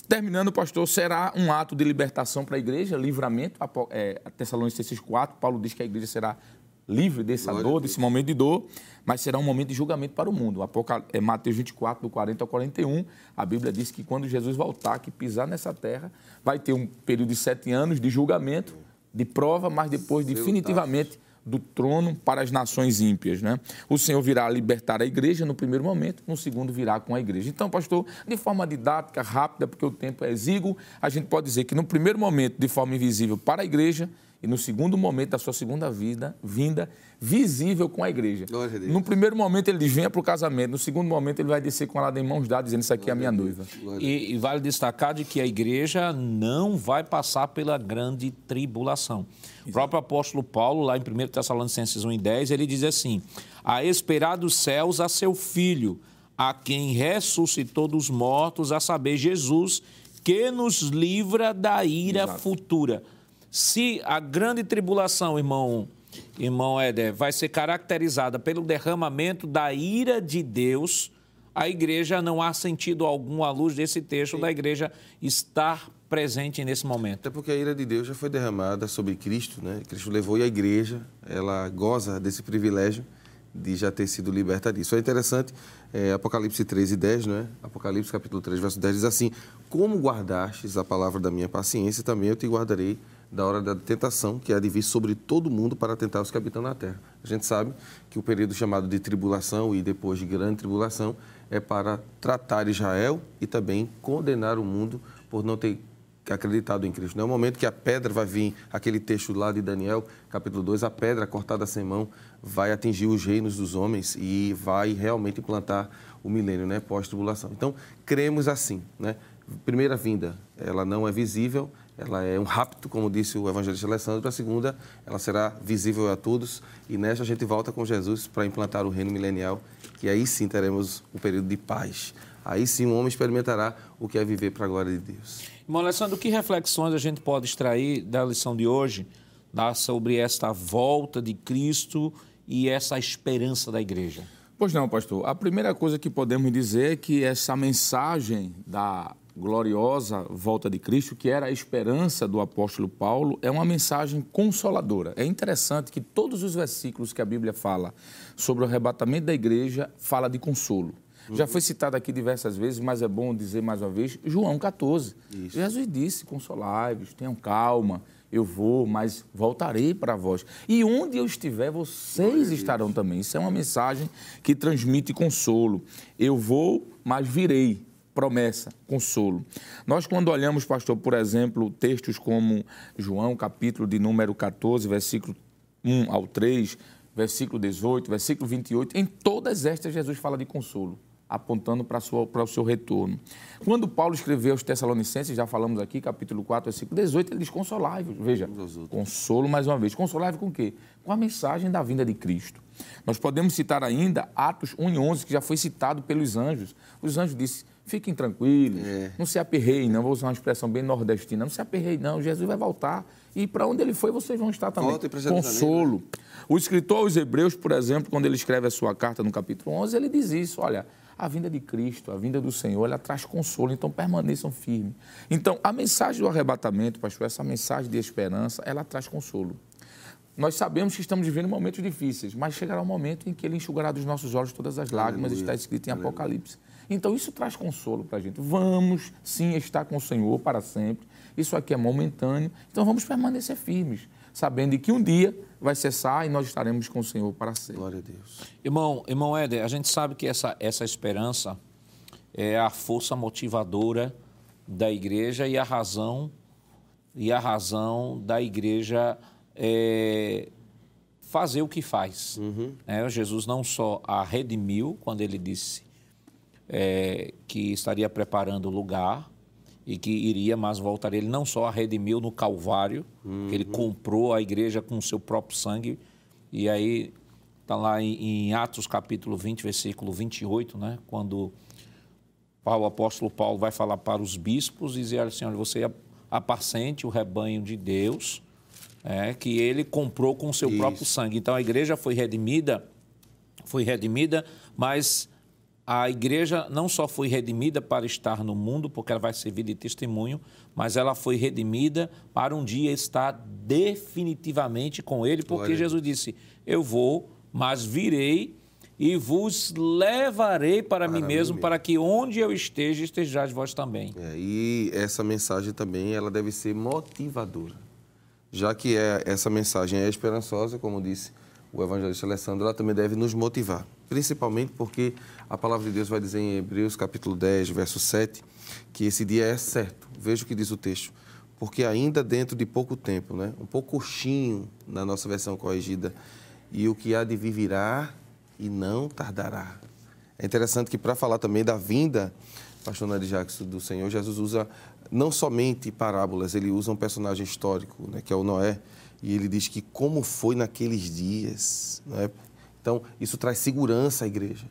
Terminando, pastor, será um ato de libertação para a igreja, livramento. A, é, Tessalonicenses 4, Paulo diz que a igreja será livre dessa Glória dor, desse momento de dor, mas será um momento de julgamento para o mundo. Apocal... É Mateus 24, do 40 ao 41, a Bíblia diz que quando Jesus voltar, que pisar nessa terra, vai ter um período de sete anos de julgamento, de prova, mas depois definitivamente do trono para as nações ímpias. Né? O Senhor virá libertar a igreja no primeiro momento, no segundo virá com a igreja. Então, pastor, de forma didática, rápida, porque o tempo é exíguo, a gente pode dizer que no primeiro momento, de forma invisível para a igreja, e no segundo momento da sua segunda vida, vinda, visível com a igreja. Glória a Deus. No primeiro momento ele diz, venha para o casamento. No segundo momento ele vai descer com ela em mãos dadas, dizendo, isso aqui é a minha noiva. E, e vale destacar de que a igreja não vai passar pela grande tribulação. O próprio apóstolo Paulo, lá em 1 Tessalonicenses 1 e 10, ele diz assim, a esperar dos céus a seu Filho, a quem ressuscitou dos mortos, a saber, Jesus, que nos livra da ira Exato. futura. Se a grande tribulação, irmão, irmão Éder, vai ser caracterizada pelo derramamento da ira de Deus, a igreja não há sentido algum à luz desse texto da igreja estar presente nesse momento. Até porque a ira de Deus já foi derramada sobre Cristo, né? Cristo levou e a igreja, ela goza desse privilégio de já ter sido liberta disso. É interessante, é, Apocalipse 13 e 10, não é? Apocalipse capítulo 3, verso 10 diz assim: Como guardastes a palavra da minha paciência, também eu te guardarei da hora da tentação, que há de vir sobre todo mundo para tentar os que habitam na terra. A gente sabe que o período chamado de tribulação e depois de grande tribulação é para tratar Israel e também condenar o mundo por não ter acreditado em Cristo. Não é o momento que a pedra vai vir, aquele texto lá de Daniel, capítulo 2, a pedra cortada sem mão vai atingir os reinos dos homens e vai realmente implantar o milênio, né, pós-tribulação. Então, cremos assim, né? Primeira vinda, ela não é visível, ela é um rapto, como disse o evangelista Alessandro. A segunda, ela será visível a todos e nesta a gente volta com Jesus para implantar o reino milenial, que aí sim teremos o período de paz. Aí sim o homem experimentará o que é viver para a glória de Deus. Irmão Alessandro, que reflexões a gente pode extrair da lição de hoje sobre esta volta de Cristo e essa esperança da igreja? Pois não, pastor. A primeira coisa que podemos dizer é que essa mensagem da gloriosa volta de Cristo, que era a esperança do apóstolo Paulo, é uma mensagem consoladora. É interessante que todos os versículos que a Bíblia fala sobre o arrebatamento da igreja fala de consolo. Já foi citado aqui diversas vezes, mas é bom dizer mais uma vez, João 14. Isso. Jesus disse, consolai-vos, tenham calma, eu vou, mas voltarei para vós. E onde eu estiver, vocês estarão também. Isso é uma mensagem que transmite consolo. Eu vou, mas virei. Promessa, consolo. Nós, quando olhamos, pastor, por exemplo, textos como João, capítulo de número 14, versículo 1 ao 3, versículo 18, versículo 28, em todas estas Jesus fala de consolo apontando para, sua, para o seu retorno. Quando Paulo escreveu aos Tessalonicenses, já falamos aqui, capítulo 4, versículo 18, ele diz: Consolai-vos. Veja, consolo mais uma vez. Consolai-vos com o quê? Com a mensagem da vinda de Cristo. Nós podemos citar ainda Atos 1 e 11, que já foi citado pelos anjos. Os anjos disseram: Fiquem tranquilos, É. não se aperreiem, não. Vou usar uma expressão bem nordestina: não se aperreiem, não. Jesus vai voltar. E para onde ele foi, vocês vão estar também. Jerusalém, Consolo. O escritor aos Hebreus, por exemplo, quando ele escreve a sua carta no capítulo 11, ele diz isso: olha, a vinda de Cristo, a vinda do Senhor, ela traz consolo, então permaneçam firmes. Então, a mensagem do arrebatamento, pastor, essa mensagem de esperança, ela traz consolo. Nós sabemos que estamos vivendo momentos difíceis, mas chegará um momento em que ele enxugará dos nossos olhos todas as lágrimas, Aleluia. está escrito em Apocalipse. Então, isso traz consolo para a gente. Vamos, sim, estar com o Senhor para sempre. Isso aqui é momentâneo, então vamos permanecer firmes, sabendo que um dia vai cessar e nós estaremos com o Senhor para sempre. Glória a Deus. Irmão, irmão Éder, a gente sabe que essa, essa esperança é a força motivadora da igreja e a razão e a razão da igreja é, fazer o que faz. né? Jesus não só a redimiu quando ele disse é, que estaria preparando o lugar e que iria, mas voltaria. Ele não só a redimiu no Calvário, que ele comprou a igreja com o seu próprio sangue, e aí está lá em, em Atos capítulo 20, versículo 28, né? quando Paulo, o apóstolo Paulo vai falar para os bispos e dizer assim, olha, você apacente o rebanho de Deus, é, que ele comprou com o seu Isso. próprio sangue. Então a igreja foi redimida, foi redimida, mas a igreja não só foi redimida para estar no mundo, porque ela vai servir de testemunho, mas ela foi redimida para um dia estar definitivamente com ele, porque Jesus disse: Eu vou, mas virei e vos levarei para, mim mim mesmo, mesmo. para que onde eu esteja, estejais vós também. É, e essa mensagem também ela deve ser motivadora. Já que é, essa mensagem é esperançosa, como disse o evangelista Alessandro, ela também deve nos motivar. Principalmente porque a palavra de Deus vai dizer em Hebreus capítulo 10, verso 7, que esse dia é certo. Veja o que diz o texto. porque ainda dentro de pouco tempo, né? Um pouco coxinho na nossa versão corrigida. E o que há de vir virá e não tardará. É interessante que para falar também da vinda, pastor Nari do Senhor, Jesus usa não somente parábolas, ele usa um personagem histórico, né, que é o Noé, e ele diz que como foi naqueles dias. Né? Então, isso traz segurança à igreja.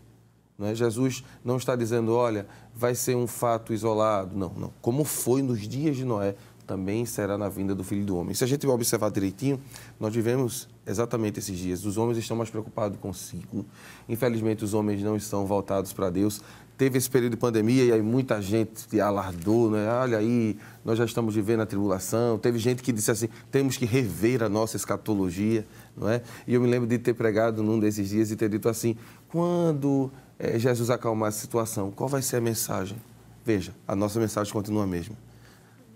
Né? Jesus não está dizendo, olha, vai ser um fato isolado. Não, não. Como foi nos dias de Noé, também será na vinda do Filho do Homem. Se a gente observar direitinho, nós vivemos exatamente esses dias. Os homens estão mais preocupados consigo. Infelizmente, os homens não estão voltados para Deus. Teve esse período de pandemia e aí muita gente alardou, né? Olha aí, nós já estamos vivendo a tribulação. Teve gente que disse assim: temos que rever a nossa escatologia, não é? E eu me lembro de ter pregado num desses dias e ter dito assim: quando é, Jesus acalmar a situação, qual vai ser a mensagem? Veja, a nossa mensagem continua a mesma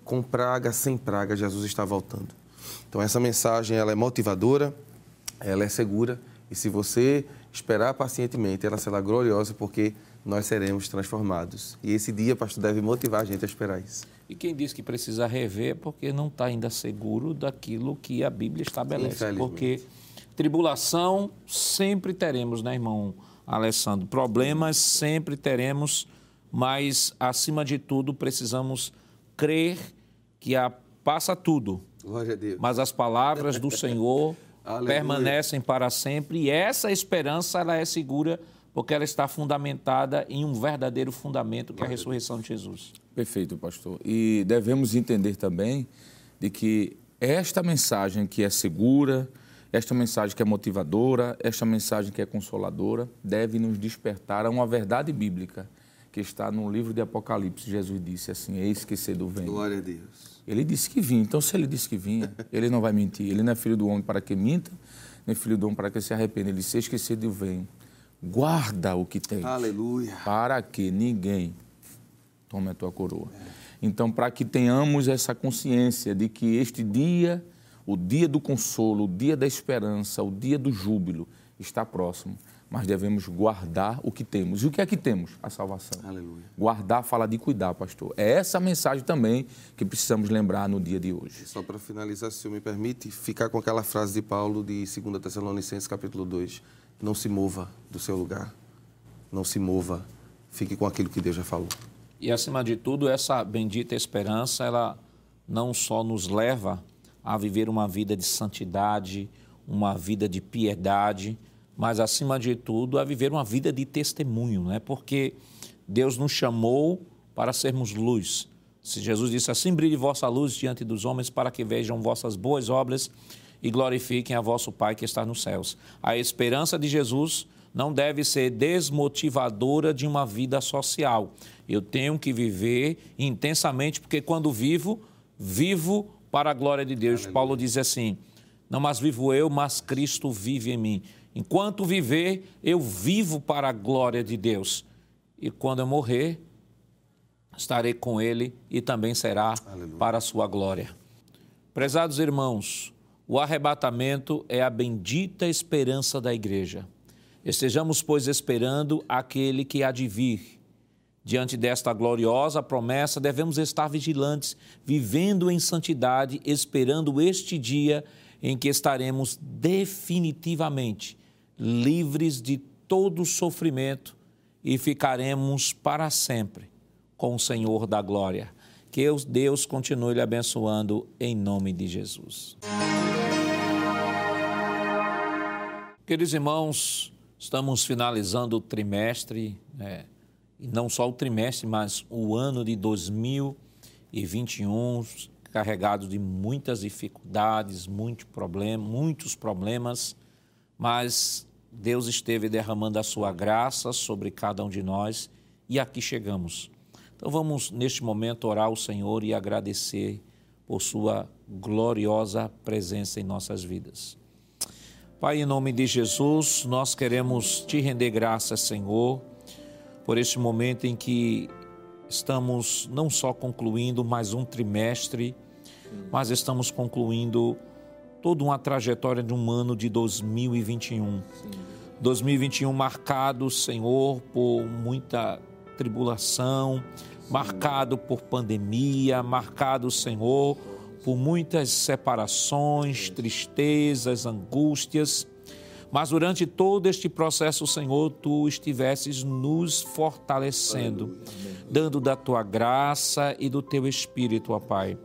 com praga, sem praga, Jesus está voltando. Então essa mensagem ela é motivadora, ela é segura e se você esperar pacientemente, ela será gloriosa porque nós seremos transformados. E esse dia, pastor, deve motivar a gente a esperar isso. E quem diz que precisa rever é porque não está ainda seguro daquilo que a Bíblia estabelece. Porque tribulação sempre teremos, né, irmão Alessandro? Problemas sempre teremos, mas acima de tudo precisamos crer que a, passa tudo. Glória a Deus. Mas as palavras do Senhor permanecem para sempre e essa esperança ela é segura porque ela está fundamentada em um verdadeiro fundamento que é a ressurreição de Jesus. Perfeito, pastor. E devemos entender também de que esta mensagem que é segura, esta mensagem que é motivadora, esta mensagem que é consoladora, deve nos despertar a uma verdade bíblica que está no livro de Apocalipse. Jesus disse assim: Eis que cedo vem. Glória a Deus. Ele disse que vinha. Então, se ele disse que vinha, ele não vai mentir. Ele não é filho do homem para que minta, nem filho do homem para que se arrependa. Ele disse: Eis que cedo vem. Guarda o que tens. Aleluia. Para que ninguém tome a tua coroa. Então, para que tenhamos essa consciência de que este dia, o dia do consolo, o dia da esperança, o dia do júbilo, está próximo mas devemos guardar o que temos. E o que é que temos? A salvação. Aleluia. Guardar fala de cuidar, pastor. É essa mensagem também que precisamos lembrar no dia de hoje. Só para finalizar, se o senhor me permite, ficar com aquela frase de Paulo de 2 Tessalonicenses, capítulo 2. Não se mova do seu lugar. Não se mova. Fique com aquilo que Deus já falou. E acima de tudo, essa bendita esperança, ela não só nos leva a viver uma vida de santidade, uma vida de piedade, mas acima de tudo a viver uma vida de testemunho, né? porque Deus nos chamou para sermos luz. Se Jesus disse assim, brilhe vossa luz diante dos homens para que vejam vossas boas obras e glorifiquem a vosso Pai que está nos céus. A esperança de Jesus não deve ser desmotivadora de uma vida social. Eu tenho que viver intensamente, porque quando vivo, vivo para a glória de Deus. Aleluia. Paulo diz assim: Não mais vivo eu, mas Cristo vive em mim. Enquanto viver, eu vivo para a glória de Deus. E quando eu morrer, estarei com Ele e também será Aleluia. para a sua glória. Prezados irmãos, o arrebatamento é a bendita esperança da igreja. Estejamos, pois, esperando aquele que há de vir. Diante desta gloriosa promessa, devemos estar vigilantes, vivendo em santidade, esperando este dia em que estaremos definitivamente livres de todo sofrimento e ficaremos para sempre com o Senhor da glória. Que Deus continue lhe abençoando em nome de Jesus. Queridos irmãos, estamos finalizando o trimestre, né? E não só o trimestre, mas o ano de 2021, carregado de muitas dificuldades, muito problema, muitos problemas, mas Deus esteve derramando a sua graça sobre cada um de nós e aqui chegamos. Então vamos, neste momento, orar ao Senhor e agradecer por sua gloriosa presença em nossas vidas. Pai, em nome de Jesus, nós queremos te render graças, Senhor, por este momento em que estamos não só concluindo mais um trimestre, mas estamos concluindo toda uma trajetória de um ano de 2021. Sim. 2021 marcado, Senhor, por muita tribulação, Sim. marcado por pandemia, marcado, Senhor, por muitas separações, tristezas, angústias. Mas durante todo este processo, Senhor, tu estivesses nos fortalecendo, dando da tua graça e do teu espírito, ó Pai.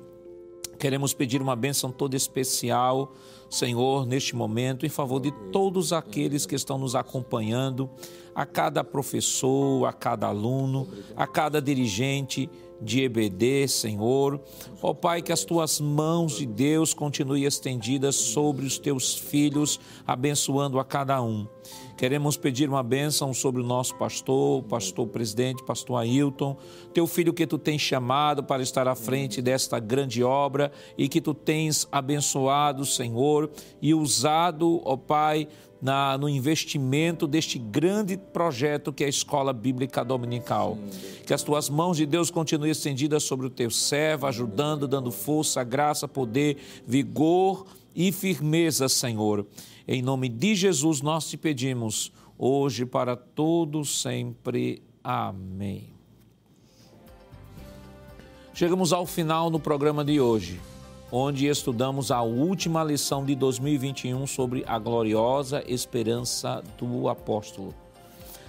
Queremos pedir uma bênção toda especial, Senhor, neste momento, em favor de todos aqueles que estão nos acompanhando, a cada professor, a cada aluno, a cada dirigente de EBD, Senhor. Ó Pai, que as tuas mãos de Deus continuem estendidas sobre os teus filhos, abençoando a cada um. Queremos pedir uma bênção sobre o nosso pastor, pastor presidente, pastor Ailton, teu filho que tu tens chamado para estar à frente desta grande obra e que tu tens abençoado, Senhor, e usado, ó Pai, na, no investimento deste grande projeto que é a Escola Bíblica Dominical. Que as tuas mãos de Deus continuem estendidas sobre o teu servo, ajudando, dando força, graça, poder, vigor e firmeza, Senhor. Em nome de Jesus nós te pedimos, hoje para todos sempre. Amém. Chegamos ao final no programa de hoje, onde estudamos a última lição de 2021 sobre a gloriosa esperança do apóstolo.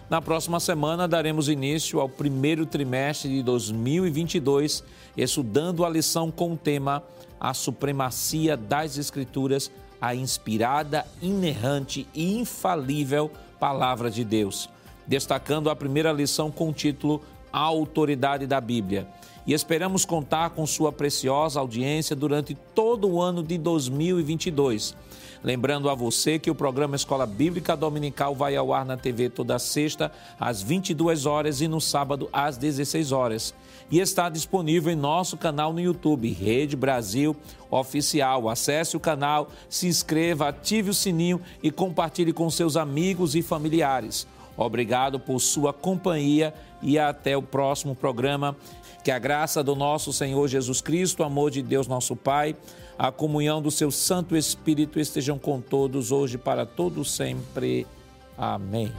Na próxima semana daremos início ao primeiro trimestre de 2022, estudando a lição com o tema A Supremacia das Escrituras a inspirada, inerrante e infalível Palavra de Deus, destacando a primeira lição com o título A Autoridade da Bíblia. E esperamos contar com sua preciosa audiência durante todo o ano de 2022. Lembrando a você que o programa Escola Bíblica Dominical vai ao ar na TV toda sexta às 22 horas e no sábado às 16 horas e está disponível em nosso canal no YouTube, Rede Brasil Oficial. Acesse o canal, se inscreva, ative o sininho e compartilhe com seus amigos e familiares. Obrigado por sua companhia e até o próximo programa. Que a graça do nosso Senhor Jesus Cristo, o amor de Deus nosso Pai, a comunhão do seu Santo Espírito estejam com todos hoje para todos sempre. Amém.